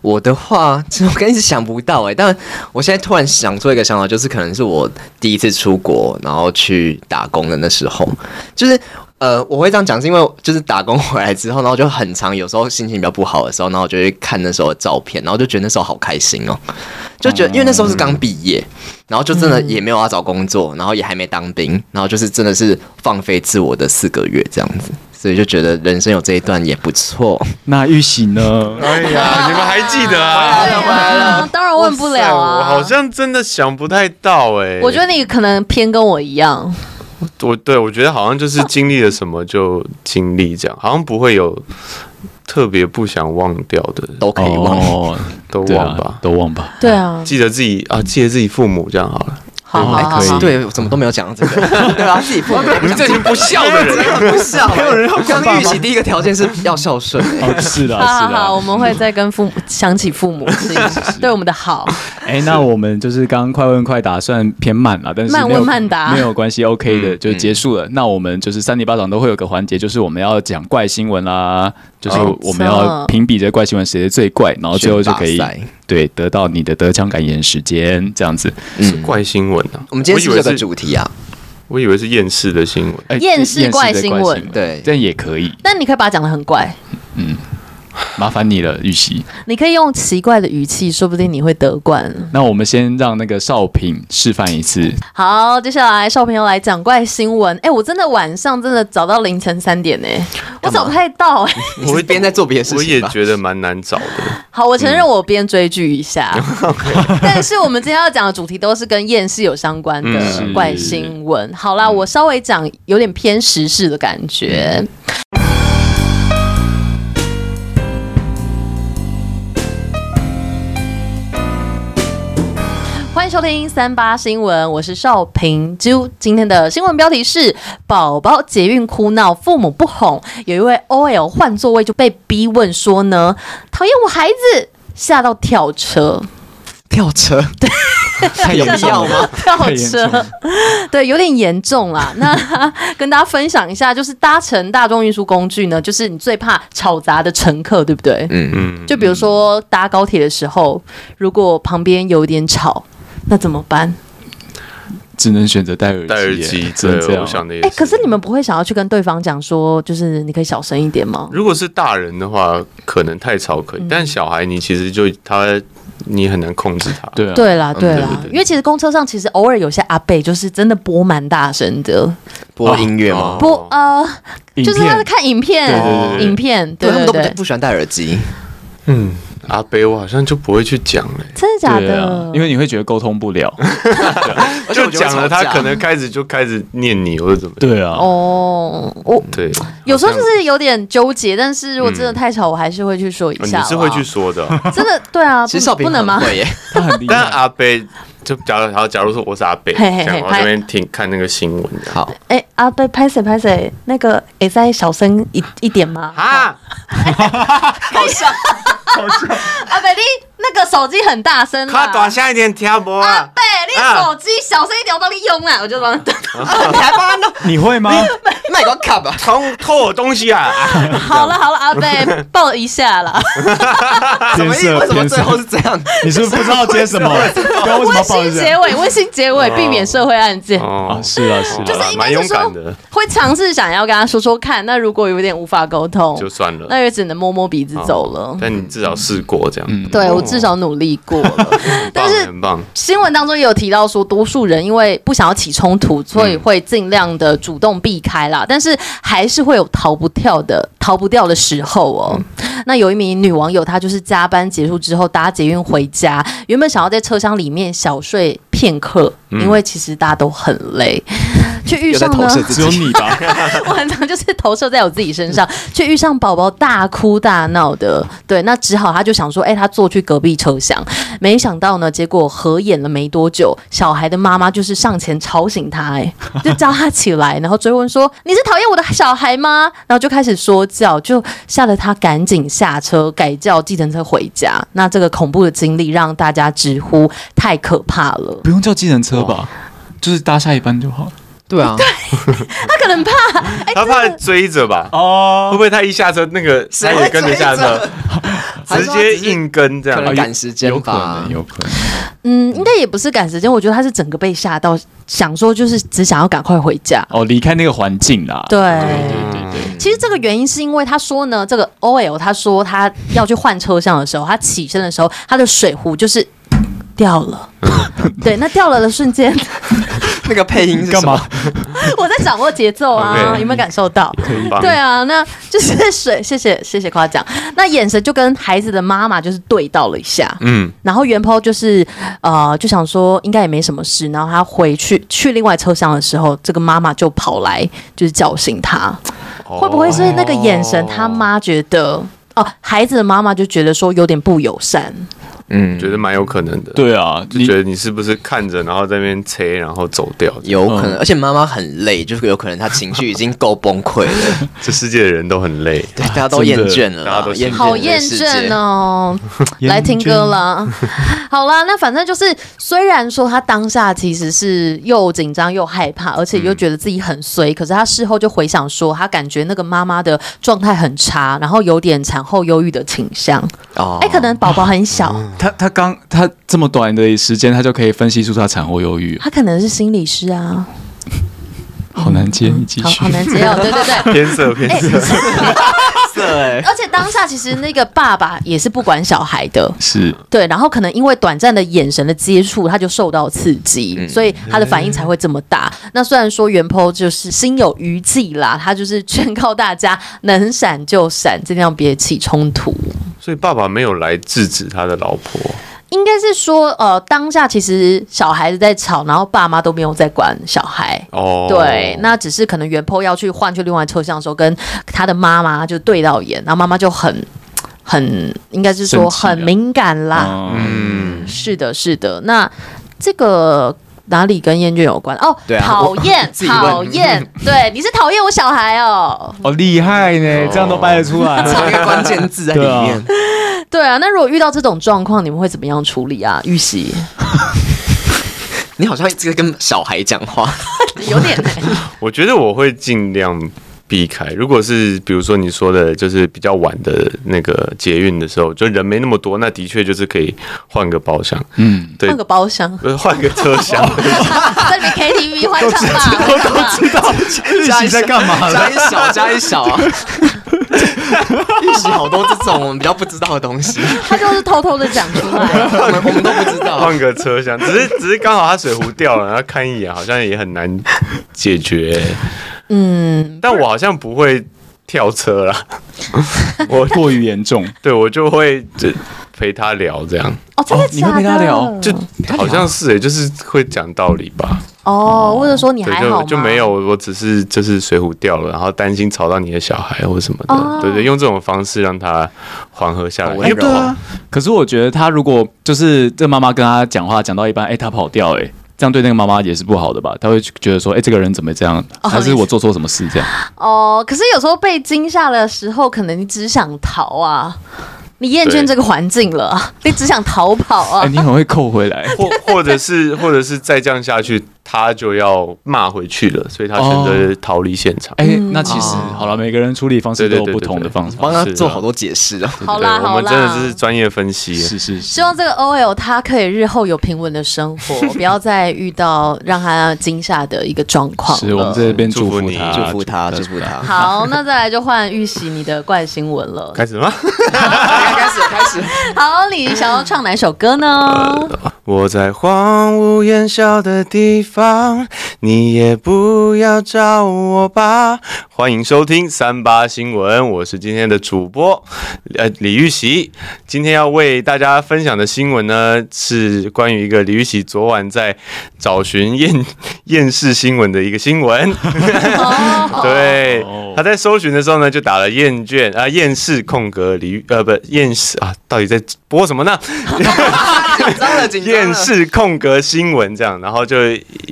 C: 我的话，其实我刚一直想不到哎、但我现在突然想出一个想法，就是可能是我第一次出国，然后去打工的那时候，就是呃，我会这样讲，是因为就是打工回来之后，然后就很长，有时候心情比较不好的时候，然后我就会看那时候的照片，然后就觉得那时候好开心哦、喔，就觉得因为那时候是刚毕业，然后就真的也没有要找工作，然后也还没当兵，然后就是真的是放飞自我的四个月这样子。所以就觉得人生有这一段也不错。
B: 那玉玺呢？
D: 哎呀，你们还记得啊？
A: 啊当然问不了啊！
D: 我好像真的想不太到哎。
A: 我觉得你可能偏跟我一样。
D: 我对我觉得好像就是经历了什么就经历这样，好像不会有特别不想忘掉的，
C: 都可以忘，哦、
D: 都忘吧，
B: 都忘吧。
A: 对啊，
D: 记得自己啊，记得自己父母这样好了。
A: 好，还可以。
C: 对，怎么都没有讲到这个。对吧，自己父母，
D: 你们这群不孝的人，
C: 不孝。没有人要讲玉玺，第一个条件是要孝顺。
B: 是的，
A: 好好，我们会再跟父母想起父母亲对我们的好。
B: 哎，那我们就是刚刚快问快答，算偏慢了，但是
A: 慢问慢答
B: 没有关系，OK 的就结束了。那我们就是三里巴掌都会有个环节，就是我们要讲怪新闻啦，就是我们要评比这怪新闻谁最怪，然后最后就可以。对，得到你的得奖感言时间这样子，
D: 嗯，怪新闻啊！
C: 我们今天是这个主题啊，
D: 我以为是厌世的新闻，
A: 厌世怪新闻，
C: 对，
B: 这样也可以。
A: 但你可以把它讲的很怪，
B: 嗯。麻烦你了，玉玺。
A: 你可以用奇怪的语气，说不定你会得冠。
B: 那我们先让那个少平示范一次。
A: 好，接下来少平要来讲怪新闻。哎、欸，我真的晚上真的找到凌晨三点呢，我找不太到哎。
C: 我会边在做别的事情，
D: 我也觉得蛮难找的。
A: 好，我承认我边追剧一下，嗯、但是我们今天要讲的主题都是跟厌世有相关的怪新闻。好啦，我稍微讲有点偏时事的感觉。嗯欢迎收听三八新闻，我是少平。就今天的新闻标题是：宝宝捷运哭闹，父母不哄。有一位 OL 换座位就被逼问说呢，讨厌我孩子，吓到跳车。
C: 跳车？对，太有必要吗？
A: 跳车？对，有点严重啦。那跟大家分享一下，就是搭乘大众运输工具呢，就是你最怕吵杂的乘客，对不对？嗯嗯。就比如说搭高铁的时候，如果旁边有点吵。那怎么办？
B: 只能选择戴耳机。
D: 戴耳机，这样。
A: 哎，可是你们不会想要去跟对方讲说，就是你可以小声一点吗？
D: 如果是大人的话，可能太吵可以，嗯、但小孩你其实就他你很难控制他。
B: 对啊，
A: 对啦，对啦，因为其实公车上其实偶尔有些阿贝就是真的播蛮大声的，
C: 播音乐吗？
A: 播呃，就是他在看影片，影片，对，他们
C: 都不不喜欢戴耳机。
D: 嗯。阿北，我好像就不会去讲了，
A: 真的假的？
B: 因为你会觉得沟通不了，
D: 就讲了，他可能开始就开始念你或者怎么？
B: 对啊，
A: 哦，我
D: 对，
A: 有时候就是有点纠结，但是如果真的太吵，我还是会去说一下。
D: 你是会去说的，
A: 真的对啊，
C: 其实不能吗？
B: 他很厉害。
D: 但阿北就假如，好，假如说我是阿北，讲我这边听看那个新闻。
C: 好，
A: 哎，阿贝拍谁拍谁？那个可以再小声一一点吗？啊，好笑。阿贝，你那个手机很大声，
D: 他短下一点听不？
A: 阿贝，你手机小声一点，我帮你用啊，我就帮你。
C: 你还帮他弄？
B: 你会吗？
C: 卖个卡吧，
D: 偷偷我东西啊！
A: 好了好了，阿贝抱一下了。
C: 什么意思？为什么最后是这样？
B: 你是不是不知道接什么？
A: 温馨结尾，温馨结尾，避免社会案件。
B: 哦，是啊是啊，
A: 就是应该是说会尝试想要跟他说说看。那如果有点无法沟通，
D: 就算了，
A: 那也只能摸摸鼻子走了。
D: 但你至少试过这样。
A: 对，我至少努力过了。但是新闻当中也有提提到说，多数人因为不想要起冲突，所以会尽量的主动避开啦。但是还是会有逃不掉的、逃不掉的时候哦。那有一名女网友，她就是加班结束之后搭捷运回家，原本想要在车厢里面小水片刻，因为其实大家都很累。却遇上呢，
B: 只有你吧？
A: 我很常就是投射在我自己身上，却遇上宝宝大哭大闹的。对，那只好他就想说，哎、欸，他坐去隔壁车厢。没想到呢，结果合眼了没多久，小孩的妈妈就是上前吵醒他，哎，就叫他起来，然后追问说：“你是讨厌我的小孩吗？”然后就开始说教，就吓得他赶紧下车改叫计程车回家。那这个恐怖的经历让大家直呼太可怕了。
B: 不用叫计程车吧，就是搭下一班就好了。
C: 对啊，对，
A: 他可能怕，欸、
D: 他怕追着吧？哦，会不会他一下车，那个他也跟着下车，直接硬跟这样
C: 赶时间？
B: 有可能，有可能。
A: 嗯，应该也不是赶时间，我觉得他是整个被吓到，想说就是只想要赶快回家，
B: 哦，离开那个环境啦。
A: 对，对，对，对。其实这个原因是因为他说呢，这个 OL 他说他要去换车厢的时候，他起身的时候，他的水壶就是掉了。对，那掉了的瞬间。
C: 那个配音是干嘛？
A: 我在掌握节奏啊有没有感受到？对啊，那就是水。谢谢谢谢夸奖。那眼神就跟孩子的妈妈就是对到了一下，嗯。然后原 PO 就是呃，就想说应该也没什么事。然后他回去去另外车厢的时候，这个妈妈就跑来就是叫醒他。Oh. 会不会是那个眼神？他妈觉得哦，孩子的妈妈就觉得说有点不友善。
D: 嗯，觉得蛮有可能的。
B: 对啊，
D: 就觉得你是不是看着，然后在那边催，然后走掉？
C: 有可能，而且妈妈很累，就是有可能她情绪已经够崩溃了。
D: 这世界的人都很累，
C: 对，大家都厌倦了，大家都厌倦。
A: 好厌倦哦！来听歌了。好啦，那反正就是，虽然说他当下其实是又紧张又害怕，而且又觉得自己很衰，可是他事后就回想说，他感觉那个妈妈的状态很差，然后有点产后忧郁的倾向。哦，哎，可能宝宝很小。
B: 他他刚他这么短的时间，他就可以分析出他产后忧郁。
A: 他可能是心理师啊，
B: 好难接，你继续。
A: 好，好难接哦，对对对，
D: 偏色偏 色，色哎。
A: 而且当下其实那个爸爸也是不管小孩的，
B: 是
A: 对，然后可能因为短暂的眼神的接触，他就受到刺激，所以他的反应才会这么大。那虽然说原 PO 就是心有余悸啦，他就是劝告大家能闪就闪，尽量别起冲突。
D: 所以爸爸没有来制止他的老婆，
A: 应该是说，呃，当下其实小孩子在吵，然后爸妈都没有在管小孩。哦，对，那只是可能原 PO 要去换去另外车厢的时候，跟他的妈妈就对到眼，然后妈妈就很很，应该是说很敏感啦。嗯，是的，是的。那这个。哪里跟厌倦有关？哦，讨 厌，讨厌，对，你是讨厌我小孩哦。
B: 哦厉害呢，这样都掰得出来，
C: 藏一个关键字在里面。
A: 对啊，那如果遇到这种状况，你们会怎么样处理啊？玉玺，
C: 你好像一直跟小孩讲话，
A: 有点。
D: 我觉得我会尽量。避开，如果是比如说你说的，就是比较晚的那个捷运的时候，就人没那么多，那的确就是可以换个包厢，嗯，对，换
A: 个包厢，
D: 不是换个车厢，
A: 在你 KTV 换唱吧，
B: 都知道，玉玺在干嘛？
C: 加一小，加一小啊！玉玺好多这种我们比较不知道的东西，
A: 他就是偷偷的讲出来，
C: 我们我们都不知道。
D: 换个车厢，只是只是刚好他水壶掉了，然后看一眼，好像也很难解决。嗯，但我好像不会跳车啦，
B: 我过于严重，
D: 对我就会就陪他聊这样。
A: 哦，真的假的？
B: 你会陪他聊？
D: 就好像是哎，就是会讲道理吧。
A: 哦，或者说你还好
D: 就没有，我只是就是水壶掉了，然后担心吵到你的小孩或什么的，对对，用这种方式让他缓和下来。
B: 对啊，可是我觉得他如果就是这妈妈跟他讲话讲到一半，哎，他跑掉，哎。这样对那个妈妈也是不好的吧？他会觉得说：“哎，这个人怎么这样？还是我做错什么事这样？”
A: 哦，可是有时候被惊吓的时候，可能你只想逃啊。你厌倦这个环境了，你只想逃跑啊！
B: 欸、你很会扣回来，
D: 或或者是或者是再这样下去，他就要骂回去了，所以他选择逃离现场。
B: 哎、哦欸，那其实、嗯、好了，每个人处理方式都有不同的方式，
C: 帮他做好多解释啊。
A: 好啦，好啦，
D: 我们真的是专业分析，
B: 是是是。
A: 希望这个 OL 他可以日后有平稳的生活，不要再遇到让他惊吓的一个状况。
B: 是我们这边祝福你，
C: 祝福他，祝福他。
A: 好，那再来就换玉玺你的怪新闻了，
D: 开始吗？
C: 开始，开始。
A: 好，你想要唱哪首歌呢？
D: 我在荒芜烟硝的地方，你也不要找我吧。欢迎收听三八新闻，我是今天的主播，呃，李玉玺。今天要为大家分享的新闻呢，是关于一个李玉玺昨晚在找寻厌厌世新闻的一个新闻。对，他在搜寻的时候呢，就打了厌倦啊，厌世空格李呃不厌世啊，到底在播什么呢？厌世空格新闻这样，然后就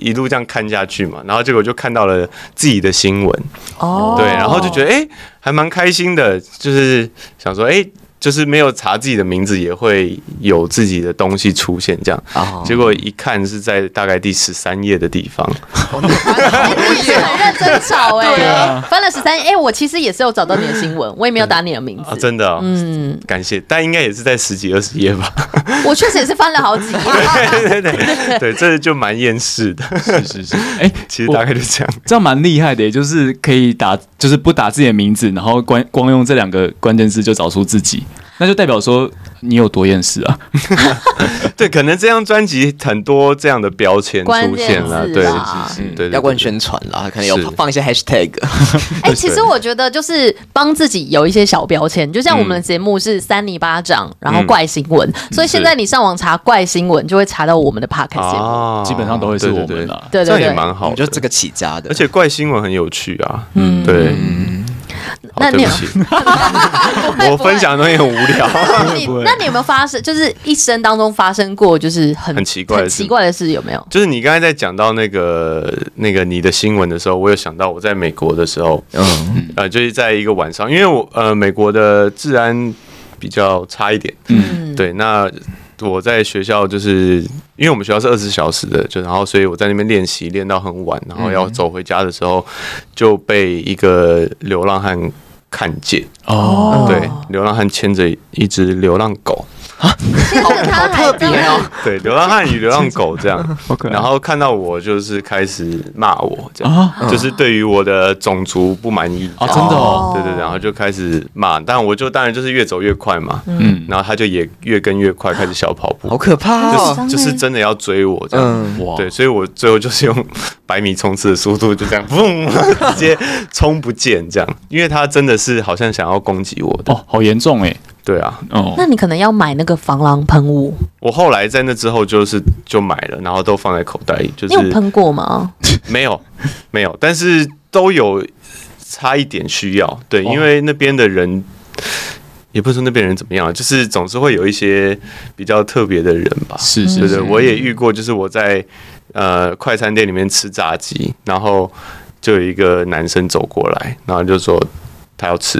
D: 一路这样看下去嘛，然后结果就看到了自己的新闻哦，对，然后就觉得哎、欸，还蛮开心的，就是想说哎。欸就是没有查自己的名字，也会有自己的东西出现，这样。Oh. 结果一看是在大概第十三页的地方。
A: Oh, 你也是很认真找哎、欸，啊、翻了十三页。哎、欸，我其实也是有找到你的新闻，我也没有打你的名字。
D: 啊、真的、哦，嗯，感谢。但应该也是在十几二十页吧。
A: 我确实也是翻了好几页。
D: 对对对对，这就蛮厌世的。
B: 是是是。哎、欸，
D: 其实大概就这样。
B: 这样蛮厉害的，也就是可以打，就是不打自己的名字，然后光光用这两个关键字就找出自己。那就代表说你有多厌世啊？
D: 对，可能这张专辑很多这样的标签出现了，对，对，
C: 要关宣传啦，可能有放一些 hashtag。
A: 哎，其实我觉得就是帮自己有一些小标签，就像我们的节目是三尼巴掌，然后怪新闻，所以现在你上网查怪新闻，就会查到我们的 podcast 节目，
B: 基本上都会是我们的，
A: 对对对，
D: 这样也蛮好，
C: 就这个起家的，
D: 而且怪新闻很有趣啊，嗯，对。
A: 那你有
D: 我分享的东西很无聊。
A: 那你那你有没有发生，就是一生当中发生过，就是很
D: 很奇怪
A: 很奇怪的事有没有？
D: 就是你刚才在讲到那个那个你的新闻的时候，我有想到我在美国的时候，嗯呃，就是在一个晚上，因为我呃美国的治安比较差一点，嗯，对，那。我在学校就是因为我们学校是二十四小时的，就然后所以我在那边练习练到很晚，然后要走回家的时候就被一个流浪汉看见。哦，对，流浪汉牵着一只流浪狗。
A: 啊，好特别哦！
D: 对，流浪汉与流浪狗这样，然后看到我就是开始骂我，这样，就是对于我的种族不满意。
B: 啊，真的哦，
D: 对对，然后就开始骂，但我就当然就是越走越快嘛，嗯，然后他就也越跟越快，开始小跑步，
C: 好可怕，
D: 就是就是真的要追我这样，哇，对，所以我最后就是用百米冲刺的速度就这样，嘣，直接冲不见这样，因为他真的是好像想要攻击我的，
B: 哦，好严重哎。
D: 对啊，
A: 哦，那你可能要买那个防狼喷雾。
D: 我后来在那之后就是就买了，然后都放在口袋里。就是
A: 你有喷过吗？
D: 没有，没有，但是都有差一点需要。对，因为那边的人也不是说那边人怎么样，就是总是会有一些比较特别的人吧。
B: 是是是，
D: 我也遇过，就是我在呃快餐店里面吃炸鸡，然后就有一个男生走过来，然后就说他要吃。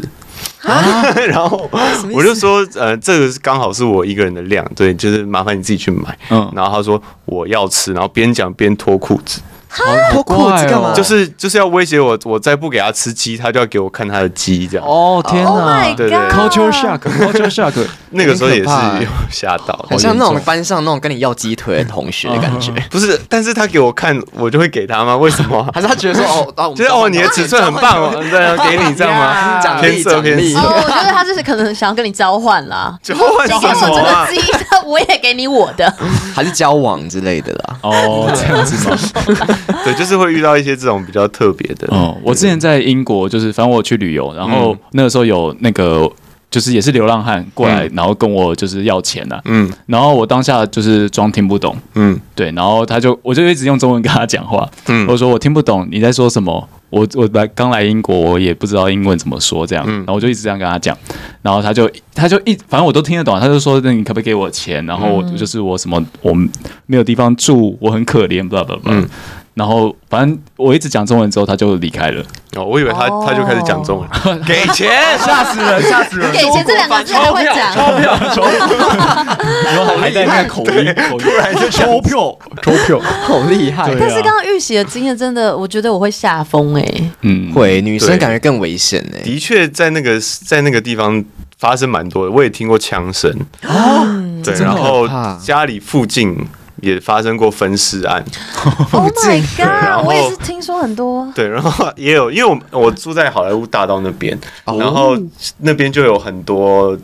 D: 啊，然后我就说，呃，这个刚好是我一个人的量，对，就是麻烦你自己去买。嗯，然后他说我要吃，然后边讲边脱裤子。
C: 脱裤子干嘛？
D: 就是就是要威胁我，我再不给他吃鸡，他就要给我看他的鸡，这样。
B: 哦天哪！
A: 对对，
B: culture shock，culture shock。
D: 那个时候也是有吓到，
C: 好像那种班上那种跟你要鸡腿的同学的感觉。
D: 不是，但是他给我看，我就会给他吗？为什么？
C: 还是他觉得说哦，
D: 觉得哦，你的尺寸很棒哦，对，给你这样吗？
C: 奖励奖励。
A: 哦，我觉得他就是可能想要跟你交换啦，
D: 交换什么？
A: 这个鸡，我也给你我的，
C: 还是交往之类的啦。
B: 哦，这样子吗？
D: 对，就是会遇到一些这种比较特别的。
B: 哦，我之前在英国，就是反正我去旅游，然后那个时候有那个。就是也是流浪汉过来，然后跟我就是要钱呐，嗯，然后我当下就是装听不懂，嗯，对，然后他就我就一直用中文跟他讲话，嗯，我说我听不懂你在说什么，我我来刚来英国，我也不知道英文怎么说这样，然后我就一直这样跟他讲，然后他就他就一反正我都听得懂，他就说那你可不可以给我钱？然后就是我什么我没有地方住，我很可怜，blah blah blah。然后反正我一直讲中文之后，他就离开了。
D: 哦，我以为他他就开始讲中文，给钱，
B: 吓死人，吓死人！
A: 给钱这两个字还会讲，
B: 钞票，钞票，然后还带那个口音，突然就钞票，钞票，
C: 好厉害！
A: 但是刚刚玉玺的经验真的，我觉得我会吓疯哎，
C: 嗯，会，女生感觉更危险哎。
D: 的确，在那个在那个地方发生蛮多的，我也听过枪声啊，对，然后家里附近。也发生过分尸案，
A: Oh my god！我也是听说很多。
D: 对，然后也有，因为我我住在好莱坞大道那边，然后那边就有很多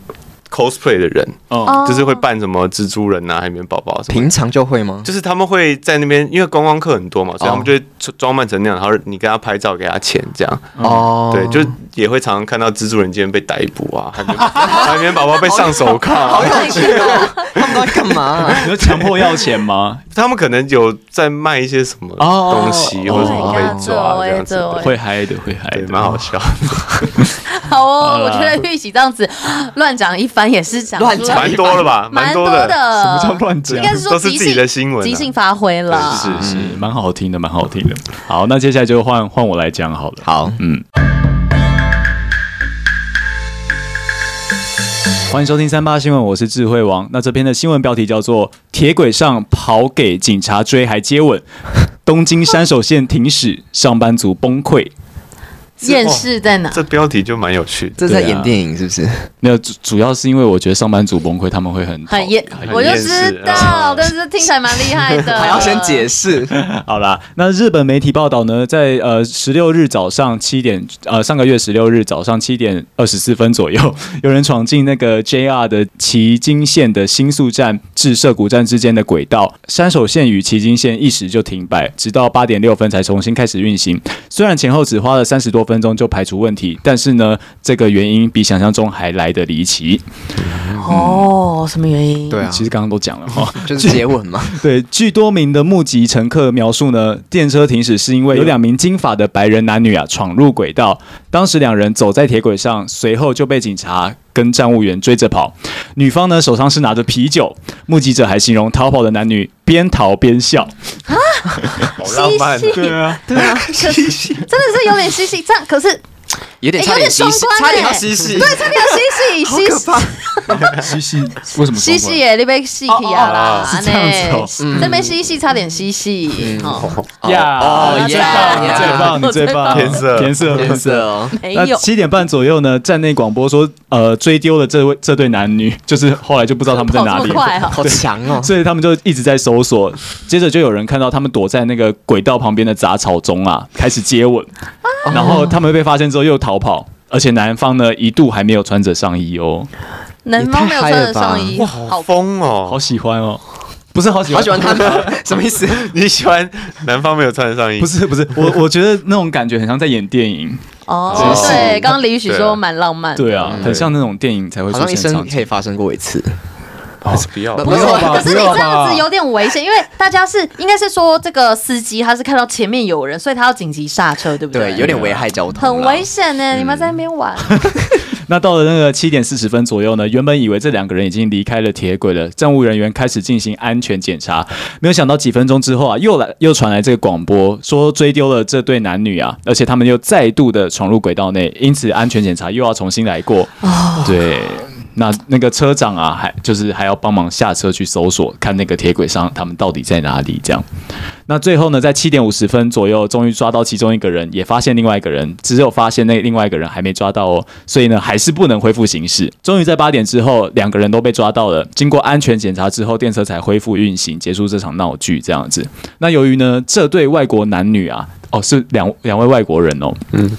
D: cosplay 的人，
B: 哦，
D: 就是会扮什么蜘蛛人啊、海绵宝宝什么。
C: 平常就会吗？
D: 就是他们会在那边，因为观光客很多嘛，所以他们就会装扮成那样，然后你跟他拍照，给他钱这样。
C: 哦，
D: 对，就也会常常看到蜘蛛人今天被逮捕啊，海绵海绵宝宝被上手铐，
C: 好有趣哦！他们都在干嘛？
B: 你说强迫要钱吗？
D: 他们可能有在卖一些什么东西，或者什么被抓这样子，
B: 会嗨的，会嗨的，
D: 蛮好笑。
A: 好哦，我觉得玉玺这样子乱讲一番也是讲
C: 乱讲，
D: 蛮多了吧？蛮多的。
B: 什么叫乱讲？
A: 应该是说
D: 都是自己的新闻，
A: 即兴发挥了。
B: 是是，蛮好听的，蛮好听的。好，那接下来就换换我来讲好了。
C: 好，
B: 嗯。欢迎收听三八新闻，我是智慧王。那这篇的新闻标题叫做“铁轨上跑给警察追还接吻”，东京山手线停驶，上班族崩溃。
A: 厌世在哪？
D: 这标题就蛮有趣的。
C: 这在演电影是不是？
B: 没有，主主要是因为我觉得上班族崩溃，他们会很
A: 很厌，我就知道，但是听起来蛮厉害的。
C: 还要先解释。
B: 好啦，那日本媒体报道呢，在呃十六日早上七点，呃上个月十六日早上七点二十四分左右，有人闯进那个 JR 的旗津线的新宿站至涩谷站之间的轨道，山手线与旗津线一时就停摆，直到八点六分才重新开始运行。虽然前后只花了三十多分钟就排除问题，但是呢，这个原因比想象中还来得离奇。
A: 哦，什么原因？
C: 对啊，
B: 其实刚刚都讲了哈，
C: 就是接吻嘛。
B: 对，据多名的目击乘客描述呢，电车停驶是因为有两名金发的白人男女啊闯入轨道，当时两人走在铁轨上，随后就被警察跟站务员追着跑。女方呢手上是拿着啤酒，目击者还形容逃跑的男女边逃边笑。
A: 啊，
D: 好浪漫，
B: 对啊，
A: 对啊，嘻嘻，真的是有点嘻嘻，这样可是。
C: 有点差点双关，差点要嬉戏，
A: 对，差点要嬉戏，
C: 好可怕！
B: 嬉戏为什么？
A: 嬉戏耶，你被戏起啊啦，
B: 是这样子哦。
A: 这边嬉戏差点嬉戏，
B: 哦。呀，哦耶，你最棒，你最棒，
D: 天色，
B: 天色，
C: 天色哦。
A: 那
B: 七点半左右呢，站内广播说，呃，追丢了这位这对男女，就是后来就不知道他们在哪里，
A: 快
C: 好强哦！
B: 所以他们就一直在搜索，接着就有人看到他们躲在那个轨道旁边的杂草中啊，开始接吻，然后他们被发现之后又逃跑。而且男方呢，一度还没有穿着上衣哦。
A: 男方没有穿着上衣，
D: 哇，好疯哦，
B: 好喜欢哦。不是好喜欢，
C: 好喜欢他们，什么意思？
D: 你喜欢男方没有穿着上衣？
B: 不是不是，我 我觉得那种感觉很像在演电影
A: 哦。对，刚刚李宇许说蛮浪漫，
B: 对啊，很像那种电影才会出现。
C: 好像一生可以发生过一次。
D: 还是不要，
A: 不是，可是你这样子有点危险，因为大家是应该是说这个司机他是看到前面有人，所以他要紧急刹车，对不对？
C: 对，有点危害交通，
A: 很危险呢。你们在那边玩。
B: 那到了那个七点四十分左右呢，原本以为这两个人已经离开了铁轨了，站务人员开始进行安全检查，没有想到几分钟之后啊，又来又传来这个广播，说追丢了这对男女啊，而且他们又再度的闯入轨道内，因此安全检查又要重新来过。哦，对。那那个车长啊，还就是还要帮忙下车去搜索，看那个铁轨上他们到底在哪里。这样，那最后呢，在七点五十分左右，终于抓到其中一个人，也发现另外一个人，只有发现那另外一个人还没抓到哦，所以呢，还是不能恢复行驶。终于在八点之后，两个人都被抓到了。经过安全检查之后，电车才恢复运行，结束这场闹剧。这样子。那由于呢，这对外国男女啊，哦，是两两位外国人哦，嗯。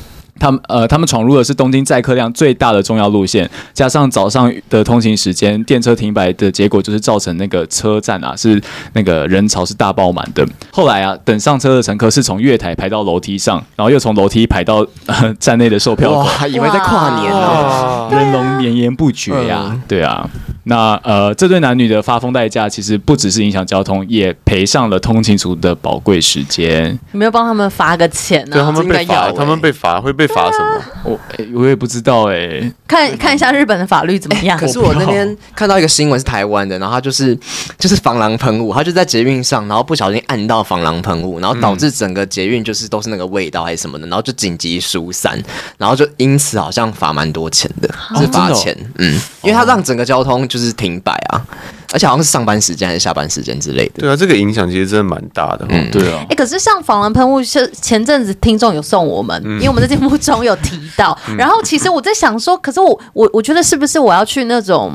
B: 他们呃，他们闯入的是东京载客量最大的重要路线，加上早上的通勤时间，电车停摆的结果就是造成那个车站啊是那个人潮是大爆满的。后来啊，等上车的乘客是从月台排到楼梯上，然后又从楼梯排到、呃、站内的售票口，
C: 还以为在跨年呢，
B: 人龙绵延不绝呀、啊，对啊。那呃，这对男女的发疯代价其实不只是影响交通，也赔上了通勤族的宝贵时间。
A: 你没有帮他们罚个钱呢、啊？
D: 对，他们被罚，欸、他们被罚会被罚什么？啊、
B: 我、欸、我也不知道哎、欸。
A: 看看一下日本的法律怎么样？欸、
C: 可是我那天看到一个新闻是台湾的，然后他就是就是防狼喷雾，他就在捷运上，然后不小心按到防狼喷雾，然后导致整个捷运就是都是那个味道还是什么的，然后就紧急疏散，然后就因此好像罚蛮多钱的，是罚钱，哦、嗯，因为他让整个交通。就是停摆啊，而且好像是上班时间还是下班时间之类的。
D: 对啊，这个影响其实真的蛮大的。
B: 嗯，对啊。
A: 哎、欸，可是像防狼喷雾，是前阵子听众有送我们，嗯、因为我们在节目中有提到。嗯、然后其实我在想说，可是我我我觉得是不是我要去那种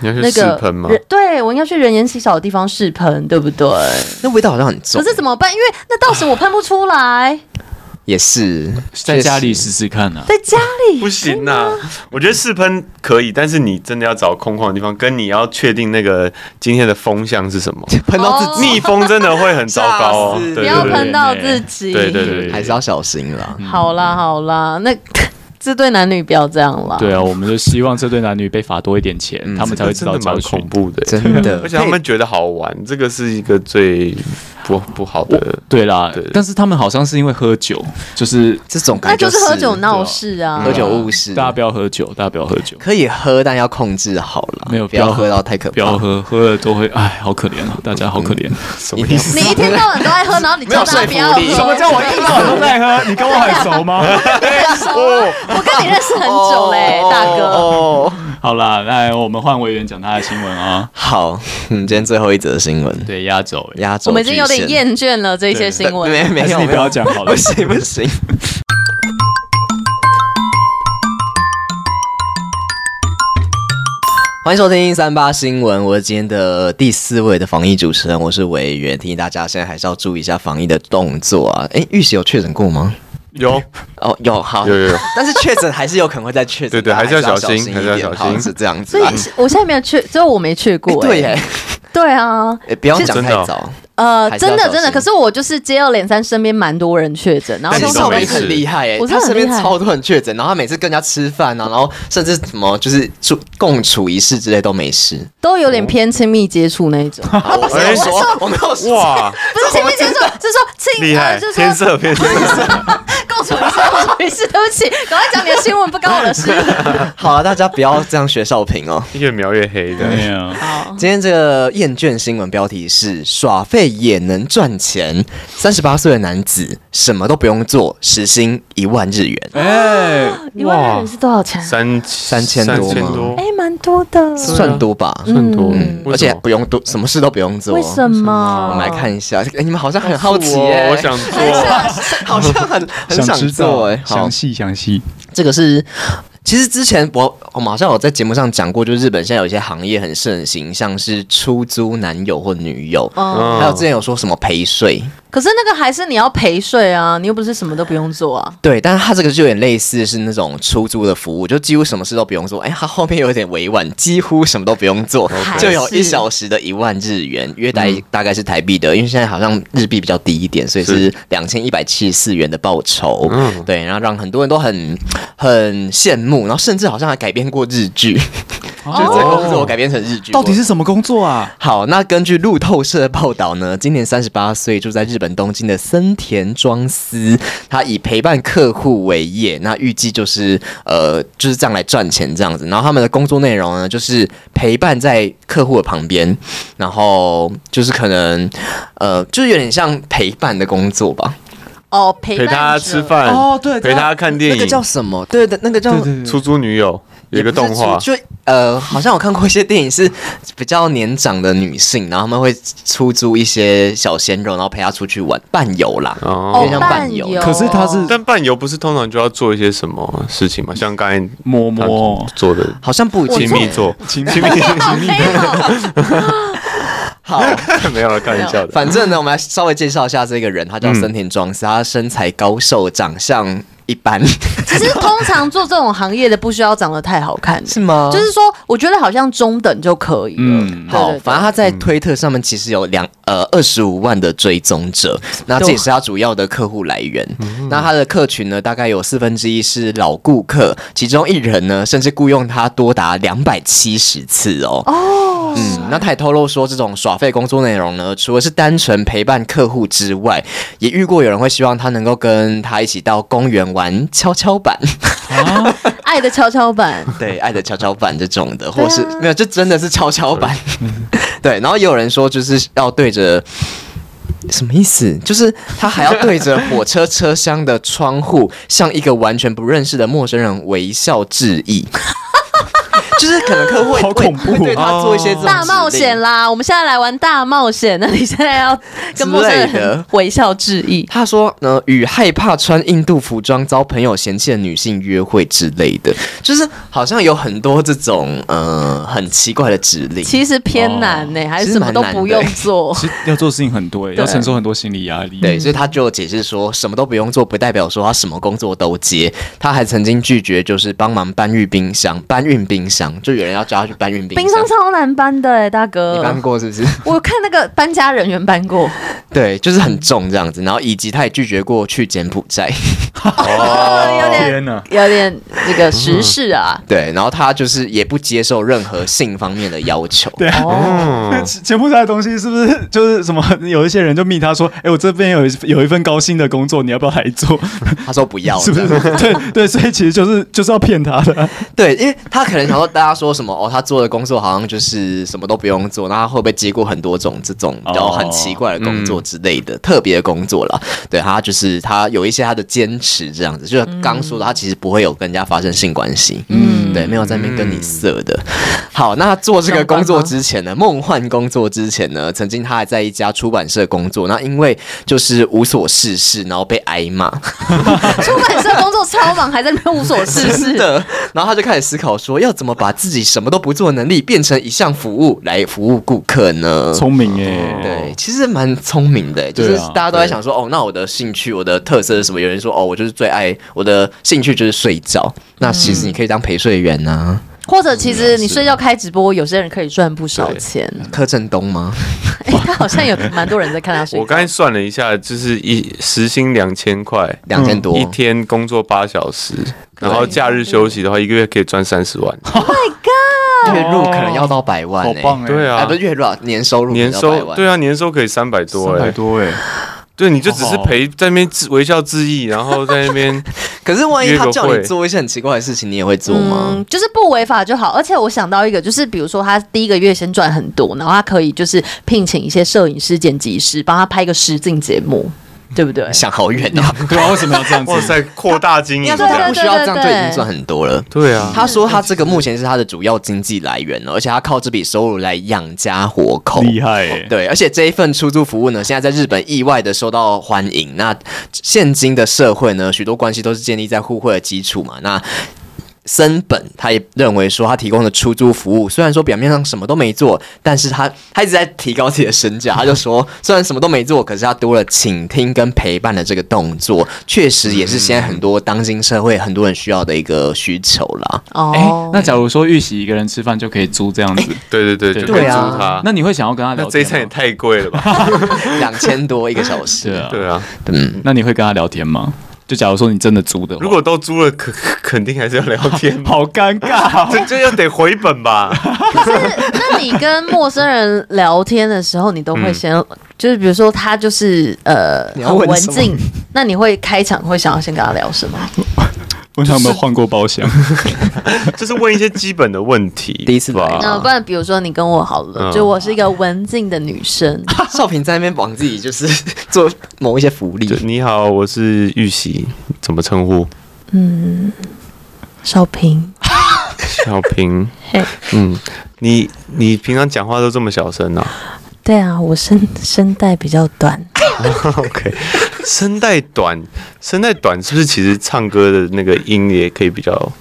A: 那个试喷吗？对，我应该去人烟稀少的地方试喷，对不对？
C: 那味道好像很重。
A: 可是怎么办？因为那到时我喷不出来。
C: 也是
B: 在家里试试看啊，
A: 在家里
D: 不行呐、啊。我觉得试喷可以，但是你真的要找空旷的地方，跟你要确定那个今天的风向是什么，
C: 喷到自己
D: 逆风真的会很糟糕哦。
A: 不要喷到自己，
D: 对对对，
C: 还是要小心啦。
A: 好啦好啦，那。这对男女不要这样了。
B: 对啊，我们就希望这对男女被罚多一点钱，嗯、他们才会知道蛮
D: 恐怖的，
C: 真的。
D: 而且他们觉得好玩，这个是一个最不不好的。
B: 对啦，对但是他们好像是因为喝酒，就是
C: 这种感觉，
A: 那就是喝酒闹事啊，
C: 喝酒误事。
B: 大家不要喝酒，大家不要喝酒，
C: 可以喝，但要控制好了，
B: 没有
C: 不要喝到太可怕。
B: 不要喝，喝了都会哎，好可怜啊，大家好可怜。
C: 什么意思？
A: 你一天到晚都爱喝，然后你叫他不要喝，
B: 什么叫我一天到晚都在喝？你跟我很熟吗？
A: 很熟，我跟你认识很。很久嘞，大哥。
C: 哦，
B: 好啦，来我们换委员讲他的新闻啊。
C: 好，嗯，今天最后一则新闻，
B: 对，压轴，
C: 压轴。
A: 我们已经有点厌倦了这些新闻，
C: 没没有，
B: 你不要讲好了，
C: 不行不行。欢迎收听三八新闻，我是今天的第四位的防疫主持人，我是委员，提醒大家现在还是要注意一下防疫的动作啊。哎，玉玺有确诊过吗？
D: 有。
C: 哦，有好。
D: 有有有，
C: 但是确诊还是有可能会再确诊，
D: 对对，还是要小心，还是要小心，
C: 是这样子。
A: 所以我现在没有去，只有我没去过。
C: 对耶，
A: 对啊，
C: 不要讲太早。
A: 呃，真的真的，可是我就是接二连三，身边蛮多人确诊，然后
C: 通常很厉害哎，他身边超多人确诊，然后他每次跟人家吃饭啊，然后甚至什么就是处共处一室之类都没事，
A: 都有点偏亲密接触那一种。
C: 我没有说，我没有说，哇，
A: 不是亲密接触，是说
D: 亲厉害，偏色偏色。
A: 共处一室，共处一室，对不起，赶快讲你的新闻，不关我的事。
C: 好了，大家不要这样学少平哦，
D: 越描越黑的。
A: 好，
C: 今天这个厌倦新闻标题是耍废。也能赚钱。三十八岁的男子什么都不用做，时薪一万日元。
B: 哎，
A: 一万日元是多少钱？
D: 三
C: 三千多？
A: 哎，蛮多的，
C: 算多吧，
D: 算多。
C: 而且不用多，什么事？都不用做。
A: 为什么？
C: 我们来看一下。哎，你们好像很好奇耶，
D: 我想做，
C: 好像很很想做哎。
B: 详细详细，
C: 这个是。其实之前我我们好像有在节目上讲过，就是日本现在有一些行业很盛行，像是出租男友或女友，哦还有之前有说什么陪睡。
A: 可是那个还是你要陪睡啊，你又不是什么都不用做啊。
C: 对，但是他这个就有点类似是那种出租的服务，就几乎什么事都不用做。哎，他后面有点委婉，几乎什么都不用做，就有一小时的一万日元，约大大概是台币的，因为现在好像日币比较低一点，所以是两千一百七十四元的报酬。嗯，对，然后让很多人都很很羡慕，然后甚至好像还改编过日剧。就是这个工作改编成日剧，
B: 到底是什么工作啊？
C: 好，那根据路透社的报道呢，今年三十八岁住在日本东京的森田庄司，他以陪伴客户为业，那预计就是呃就是这样来赚钱这样子。然后他们的工作内容呢，就是陪伴在客户的旁边，然后就是可能呃就是有点像陪伴的工作吧。
A: 哦，陪
D: 陪他吃饭
B: 哦，对，
C: 陪
D: 他看电影，
C: 那个叫什么？对的，那个叫
D: 出租女友。有一个动画，
C: 就呃，好像我看过一些电影是比较年长的女性，然后他们会出租一些小鲜肉，然后陪他出去玩伴游啦，哦，像伴游。
B: 可是他是，
D: 但伴游不是通常就要做一些什么事情吗？像刚才
B: 摸摸
D: 做的，
C: 好像不
D: 亲密做，亲密亲密。
C: 好，
D: 没有了，开玩笑的。
C: 反正呢，我们来稍微介绍一下这个人，他叫森田庄司，他身材高瘦，长相。一般，
A: 其实通常做这种行业的不需要长得太好看，
C: 是吗？
A: 就是说，我觉得好像中等就可以了。嗯，
C: 好，反正他在推特上面其实有两呃二十五万的追踪者，那这也是他主要的客户来源。那他的客群呢，大概有四分之一是老顾客，其中一人呢，甚至雇佣他多达两百七十次哦。哦，嗯，那他也透露说，这种耍废工作内容呢，除了是单纯陪伴客户之外，也遇过有人会希望他能够跟他一起到公园玩跷跷板，
A: 啊，爱的跷跷板，
C: 对，爱的跷跷板这种的，或是没有，这真的是跷跷板，对。然后也有人说，就是要对着什么意思？就是他还要对着火车车厢的窗户，向一个完全不认识的陌生人微笑致意。就是可能客户会
B: 好恐怖
C: 会对他做一些这种
A: 大冒险啦！我们现在来玩大冒险，那你现在要跟陌生人微笑致意。
C: 他说呢，与害怕穿印度服装遭朋友嫌弃的女性约会之类的，就是好像有很多这种呃很奇怪的指令。
A: 其实偏难呢、还是什么都不用做。
B: 其实要做事情很多、欸，要承受很多心理压力。
C: 对，所以他就解释说，什么都不用做，不代表说他什么工作都接。他还曾经拒绝，就是帮忙搬运冰箱，搬运冰箱，就有人要叫他去搬运冰箱。
A: 冰箱超难搬的哎、欸，大哥，
C: 你搬过是不是？
A: 我看那个搬家人员搬过，
C: 对，就是很重这样子。然后以及他也拒绝过去柬埔寨，
A: 哦，有点有点这个时事啊。
C: 对，然后他就是也不接受任何性方面的要求。
B: 对，哦，柬埔寨的东西是不是就是什么？有一些人就密他说，哎，我这边有一有一份高薪的工作，你要不要来做？
C: 他说不要，
B: 是不是？对对，所以其实就是就是要骗他的。
C: 对，因为他可能想说大家说什么哦，他做的工作好像就是什么都不用做，那他会不会接过很多种这种比较很奇怪的工作之类的、哦嗯、特别的工作了？对，他就是他有一些他的坚持这样子，就是刚说的，他其实不会有跟人家发生性关系，嗯，对，没有在那边跟你色的。好，那做这个工作之前呢，梦幻工作之前呢，曾经他还在一家出版社工作，那因为就是无所事事，然后被挨骂。
A: 出版社工作超忙，还在那边无所事事。
C: 的，然后他就开始思考说，要怎么把自己什么都不做的能力变成一项服务来服务顾客呢？
B: 聪明哎，
C: 对，其实蛮聪明的，就是大家都在想说，哦，那我的兴趣，我的特色是什么？有人说，哦，我就是最爱我的兴趣就是睡觉，那其实你可以当陪睡员啊。
A: 或者其实你睡觉开直播，有些人可以赚不少钱。
C: 柯震东吗？
A: 哎，他好像有蛮多人在看他 睡。
D: 我刚才算了一下，就是一时薪两千块，
C: 两千多，
D: 一天工作八小时，然后假日休息的话，一个月可以赚三十万。
A: Oh my god！
C: 月入可能要到百万，
B: 好棒哎！
D: 对啊，
C: 不是月入，年收入
D: 年收对啊，年收可以三百多，
B: 三百多哎。
D: 对，你就只是陪在那边微笑致意，然后在那边。
C: 可是万一他叫你做一些很奇怪的事情，你也会做吗？
A: 嗯，就是不违法就好。而且我想到一个，就是比如说他第一个月先赚很多，然后他可以就是聘请一些摄影师、剪辑师，帮他拍个实境节目。对不对？
C: 想好远哦！
B: 对啊，为什么要这样子？
D: 哇塞，扩大经营，
C: 不需要这样就已经赚很多了。
D: 对啊，
C: 他说他这个目前是他的主要经济来源，而且他靠这笔收入来养家活口，
B: 厉害耶！
C: 对，而且这一份出租服务呢，现在在日本意外的受到欢迎。那现今的社会呢，许多关系都是建立在互惠的基础嘛。那森本他也认为说，他提供的出租服务虽然说表面上什么都没做，但是他他一直在提高自己的身价。他就说，虽然什么都没做，可是他多了倾听跟陪伴的这个动作，确实也是现在很多当今社会很多人需要的一个需求啦。
A: 哦、
B: 欸，那假如说玉喜一个人吃饭就可以租这样子，
D: 对对对，就可以租他。
B: 那你会想要跟他聊？
D: 那这一餐也太贵了吧，
C: 两千多一个小时。
B: 对啊，
D: 对啊，
C: 嗯，
B: 那你会跟他聊天吗？就假如说你真的租的话，
D: 如果都租了，肯 肯定还是要聊天，
B: 好尴尬，
D: 这这又得回本吧？
A: 可是，那你跟陌生人聊天的时候，你都会先，嗯、就是比如说他就是呃很文静，那你会开场会想要先跟他聊什么？
B: 问他有没有换过包厢，
D: 就是问一些基本的问题。
C: 第一次吧，
A: 那不然比如说你跟我好了，就我是一个文静的女生，
C: 少平在那边帮自己就是 做某一些福利。
D: 你好，我是玉玺，怎么称呼？
A: 嗯，少平，
D: 少平，嗯，你你平常讲话都这么小声啊？
A: 对啊，我声声带比较短。
D: OK，声带短，声带短是不是其实唱歌的那个音也可以比较？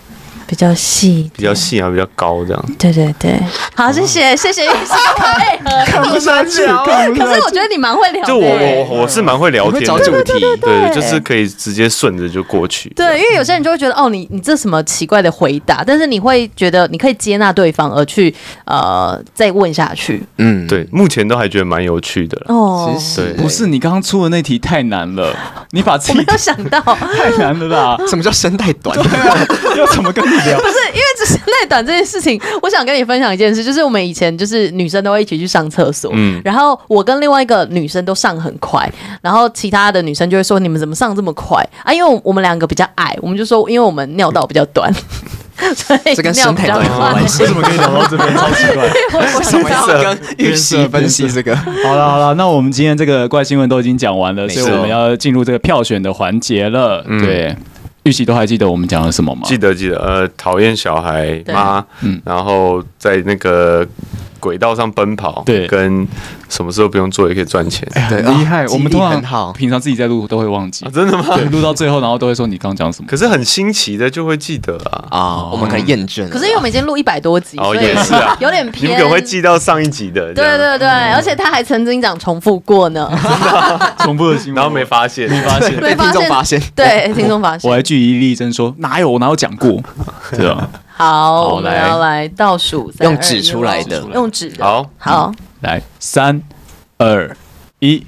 A: 比较细，
D: 比较细啊，比较高这样。
A: 对对对，好，谢谢谢谢医生配合，
B: 看不下去，
A: 可是我觉得你蛮会聊，
D: 就我我我是蛮会聊天，
C: 找主题，
D: 对，就是可以直接顺着就过去。
A: 对，因为有些人就会觉得，哦，你你这什么奇怪的回答，但是你会觉得你可以接纳对方而去呃再问下去。
D: 嗯，对，目前都还觉得蛮有趣的
A: 哦。
C: 其实
B: 不是你刚刚出的那题太难了，你把 自己
A: 没有想到。
B: 太难了啦。
C: 什么叫声带短？
B: 要怎么跟你？
A: 不是，因为这声带短这件事情，我想跟你分享一件事，就是我们以前就是女生都会一起去上厕所，嗯，然后我跟另外一个女生都上很快，然后其他的女生就会说，你们怎么上这么快啊？因为我们两个比较矮，我们就说因为我们尿道比较短，所以
C: 这跟声带短有关系。
B: 为什么可以聊到这边？超奇怪，
C: 为什么要跟玉喜分析这个？
B: 好了好了，那我们今天这个怪新闻都已经讲完了，所以我们要进入这个票选的环节了，对。玉玺都还记得我们讲了什么吗？
D: 记得记得，呃，讨厌小孩妈，嗯，然后在那个轨道上奔跑，
B: 对，
D: 跟。什么时候不用做也可以赚钱，
B: 对厉害。我们通常平常自己在录都会忘记，
D: 真的吗？
B: 录到最后，然后都会说你刚刚讲什么。
D: 可是很新奇的就会记得啊
C: 啊！我们可以验证。
A: 可是因为我们已经录一百多集，
D: 哦也是啊，
A: 有点偏。
D: 你们可能会记到上一集的。
A: 对对对，而且他还曾经讲重复过呢，
B: 重复的新闻，
D: 然后没发现，
B: 没发现，
C: 被听众发现，
A: 对听众发现。
B: 我还据理力争说哪有我哪有讲过，对吧？
A: 好，我们要来倒数，
C: 用纸出来的，
A: 用纸。
D: 好。
A: 好，
B: 来三。二一，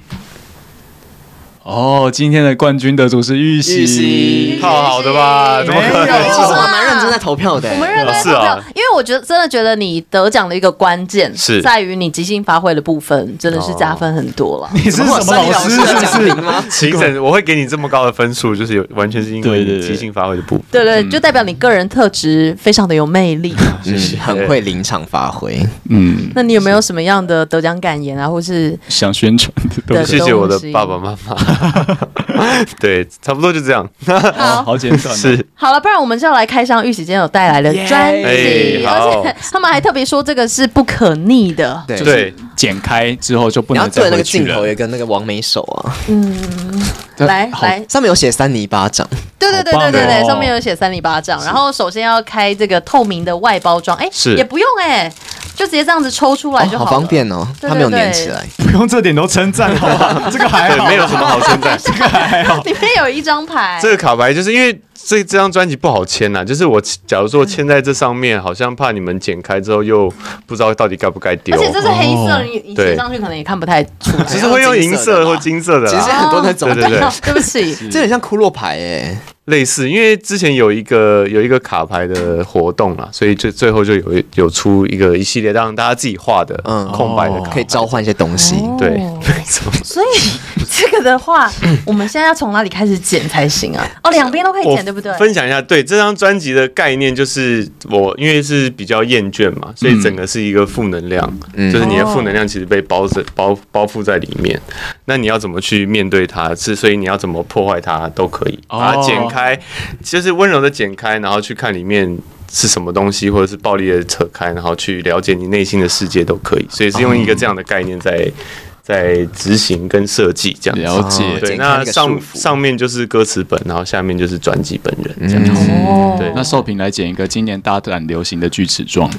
B: 哦，今天的冠军得主是玉玺，
D: 好好的吧？怎么可能？
C: 其实我蛮认真在投票的，
A: 我们认真在投票，因为我觉得真的觉得你得奖的一个关键是在于你即兴发挥的部分，真的是加分很多了。
B: 你是什么老师？是
C: 是吗？
D: 其实我会给你这么高的分数，就是有完全是因为你即兴发挥的部分。
A: 对对，就代表你个人特质非常的有魅力，
C: 就 是很会临场发挥。
B: 嗯，
A: 那你有没有什么样的得奖感言啊，或是
B: 想宣传的？
D: 谢谢我的爸爸妈妈。对，差不多就这样。
A: 好，
B: 好简短。
D: 是，
A: 好了，不然我们就要来开箱玉玺今天有带来的专辑，而且他们还特别说这个是不可逆的。
D: 对，
B: 剪开之后就不能再回去了。
C: 然后对那个镜头也跟那个王美手啊，
A: 嗯，来来，
C: 上面有写三泥巴掌。
A: 对对对对对对，上面有写三泥巴掌。然后首先要开这个透明的外包装，哎，也不用哎。就直接这样子抽出来就好，
C: 好方便哦。它没有粘起来，
B: 不用这点都称赞好吧？这个还好，
D: 没有什么好称赞，
B: 这个还好。
A: 里面有一张牌，
D: 这个卡牌就是因为这这张专辑不好签呐，就是我假如说签在这上面，好像怕你们剪开之后又不知道到底该不该丢。
A: 而且这是黑色，你你贴上去可能也看不太出来。
D: 其实会用银色或金色的，
C: 其实很多那种。
D: 对对对，
A: 对不起，
C: 这 很像骷髅牌哎。
D: 类似，因为之前有一个有一个卡牌的活动啊，所以就最后就有有出一个一系列让大家自己画的，嗯，空白的卡牌，
C: 可以召唤一些东西，对，没
A: 错。所以 这个的话，我们现在要从哪里开始剪才行啊？哦，两边都可以剪，对不对？
D: 分享一下，对，这张专辑的概念就是我因为是比较厌倦嘛，所以整个是一个负能量，就是你的负能量其实被包着包包覆在里面，那你要怎么去面对它？是所以你要怎么破坏它都可以把它剪开。开，就是温柔的剪开，然后去看里面是什么东西，或者是暴力的扯开，然后去了解你内心的世界都可以。所以是用一个这样的概念在在执行跟设计这样
B: 了解。
D: 对，那上上面就是歌词本，然后下面就是专辑本人这样子。
B: 哦，对，那寿平来剪一个今年大胆流行的锯齿状。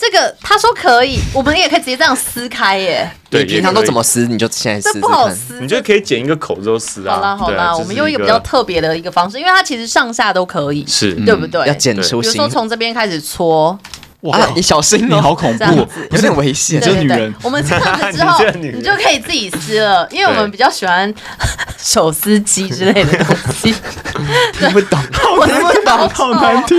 A: 这个他说可以，我们也可以直接这样撕开耶。
C: 对，平常都怎么撕？你就现在撕。
A: 这不好撕，
D: 你就可以剪一个口之后撕啊。
A: 好啦好啦，我们用一个比较特别的一个方式，因为它其实上下都可以，
D: 是
A: 对不对？
C: 要剪出。
A: 比如说从这边开始搓，
C: 哇，你小心，
B: 你好恐怖，
C: 有点危险。
B: 这女人，
A: 我们这样子之后，你就可以自己撕了，因为我们比较喜欢 手撕鸡之类的东西。
C: 听不懂，
A: 我听不懂，
B: 好难听。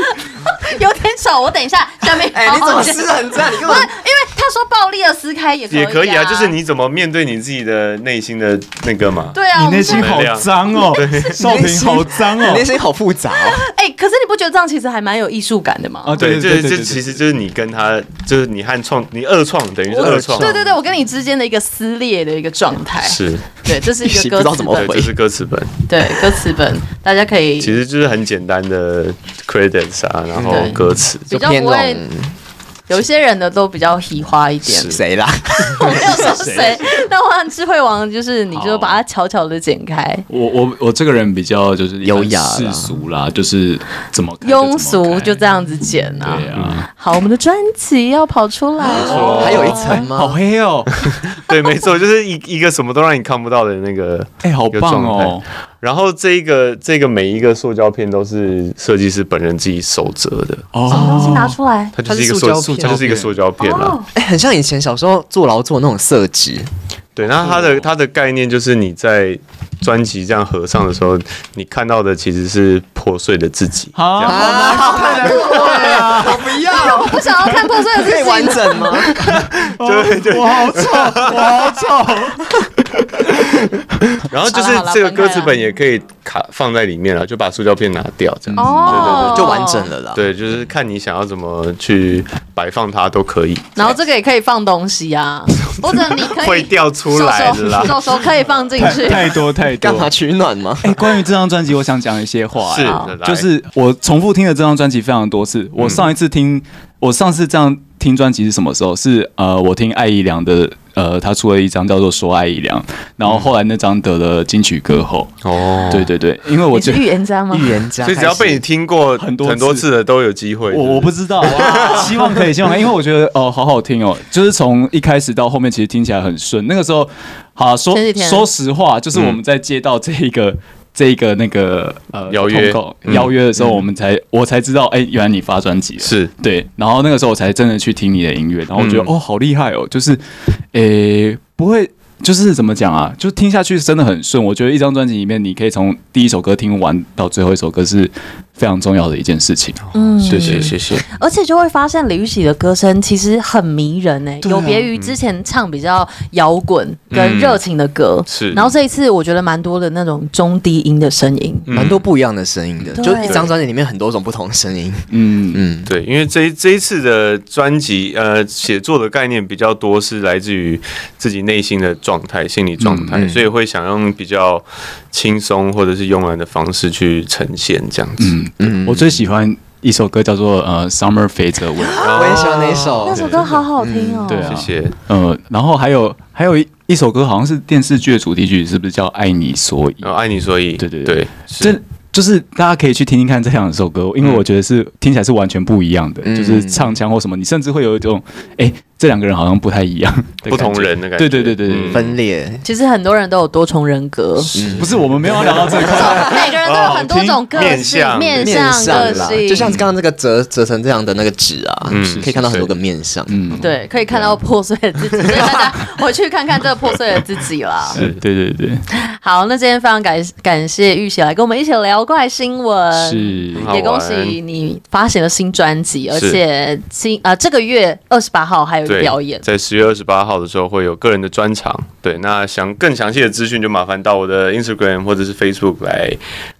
A: 有点丑，我等一下下面。
C: 哎，你怎么撕成这样？你根本
A: 因为他说暴力的撕开也可以，
D: 也可以啊，就是你怎么面对你自己的内心的那个嘛。
A: 对啊，
B: 你内心好脏哦，少平好脏哦，
C: 你内心好复杂哦。
A: 哎，可是你不觉得这样其实还蛮有艺术感的吗？
B: 啊，
D: 对，这这其实就是你跟他，就是你和创，你二创等于是二创。
A: 对对对，我跟你之间的一个撕裂的一个状态。
D: 是，
A: 对，这是一个歌词本，
D: 这是歌词本。
A: 对，歌词本，大家可以。
D: 其实就是很简单的 credits 啊，然后歌词。
A: 比较不会，有一些人的都比较喜花一点。
C: 谁啦？
A: 我没有说谁。但我很智慧王就是，你就把它悄悄的剪开。
B: 我我我这个人比较就是优雅世俗啦，就是怎么
A: 庸俗就这样子剪啊。对啊。好，我们的专辑要跑出来了，
C: 还有一层吗？
B: 好黑哦。
D: 对，没错，就是一一个什么都让你看不到的那个，
B: 哎，好棒哦。
D: 然后这个这个每一个塑胶片都是设计师本人自己手折的
A: 哦，什么东西拿出来？
D: 它就是一个塑胶片，它就是一个塑胶片了。
C: 哎，很像以前小时候坐牢做那种色纸。
D: 对，那它的它的概念就是你在专辑这样合上的时候，你看到的其实是破碎的自己。
B: 好，好难
C: 过呀！我不要，
A: 我不想要看破碎的自己。
C: 可以完整吗？
D: 对对，
B: 我好丑，我好丑。
D: 然后就是这个歌词本也可以卡放在里面了，就把塑胶片拿掉，这样子，
A: 哦、
C: 对对对，就完整了啦。
D: 对，就是看你想要怎么去摆放它都可以。
A: 然后这个也可以放东西啊，或者你可以
D: 会掉出来的啦，
A: 手手可以放进去，
B: 太多太多。
C: 干嘛取暖吗？
B: 哎，关于这张专辑，我想讲一些话。
D: 是，
B: 就是我重复听了这张专辑非常多次。我上一次听，我上次这样听专辑是什么时候？是呃，我听艾怡良的。呃，他出了一张叫做《说爱已凉》，然后后来那张得了金曲歌后。哦，对对对，因为我觉得
A: 预言家吗？
C: 预言家，
D: 所以只要被你听过很多很多次的都有机会。
B: 我我不知道，希望可以，希望可以，因为我觉得哦，好好听哦，就是从一开始到后面，其实听起来很顺。那个时候，好说说实话，就是我们在接到这一个。这一个那个呃
D: 邀约
B: 邀约的时候，我们才我才知道，哎，原来你发专辑了，
D: 是
B: 对。然后那个时候我才真的去听你的音乐，然后我觉得哦，好厉害哦，就是，诶，不会，就是怎么讲啊？就听下去真的很顺。我觉得一张专辑里面，你可以从第一首歌听完到最后一首歌是。非常重要的一件事情，
A: 嗯，
D: 谢谢。谢谢。
A: 而且就会发现李玉玺的歌声其实很迷人诶，有别于之前唱比较摇滚跟热情的歌，是。然后这一次我觉得蛮多的那种中低音的声音，
C: 蛮多不一样的声音的，就一张专辑里面很多种不同的声音，
B: 嗯。嗯，
D: 对，因为这这一次的专辑，呃，写作的概念比较多是来自于自己内心的状态、心理状态，所以会想用比较轻松或者是慵懒的方式去呈现这样子。
B: 嗯，我最喜欢一首歌叫做呃《Summer Fades Away》，
C: 我也喜欢那一首，
A: 那首歌好好听哦。
B: 对啊，
D: 谢谢。
B: 呃，然后还有还有一一首歌，好像是电视剧的主题曲，是不是叫《爱你所以》？
D: 爱你所以，
B: 对对
D: 对，
B: 这就是大家可以去听听看这两首歌，因为我觉得是听起来是完全不一样的，就是唱腔或什么，你甚至会有一种哎。这两个人好像不太一样，
D: 不同人的感觉。
B: 对对对对对，
C: 分裂。
A: 其实很多人都有多重人格，
B: 不是我们没有聊到这个。
A: 每个人都有很多种个性、面相、面相、个性。
C: 就像刚刚这个折折成这样的那个纸啊，可以看到很多个面相。嗯，
A: 对，可以看到破碎的自己。所以大家回去看看这个破碎的自己啦。
B: 是，对对对。
A: 好，那今天非常感感谢玉玺来跟我们一起聊怪新闻，
B: 是，
A: 也恭喜你发行了新专辑，而且新啊这个月二十八号还有。表演。
D: 在十月二十八号的时候会有个人的专场，对，那想更详细的资讯就麻烦到我的 Instagram 或者是 Facebook 来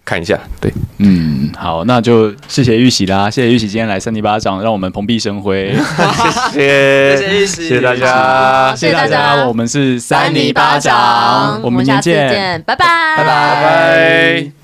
D: 看一下，对，
B: 嗯，好，那就谢谢玉玺啦，谢谢玉玺今天来三尼巴掌，让我们蓬荜生辉，
D: 谢谢，谢谢玉玺，谢谢大家，
B: 谢谢大家，我们是三尼巴掌，我们明天见，
A: 拜拜，
D: 拜拜。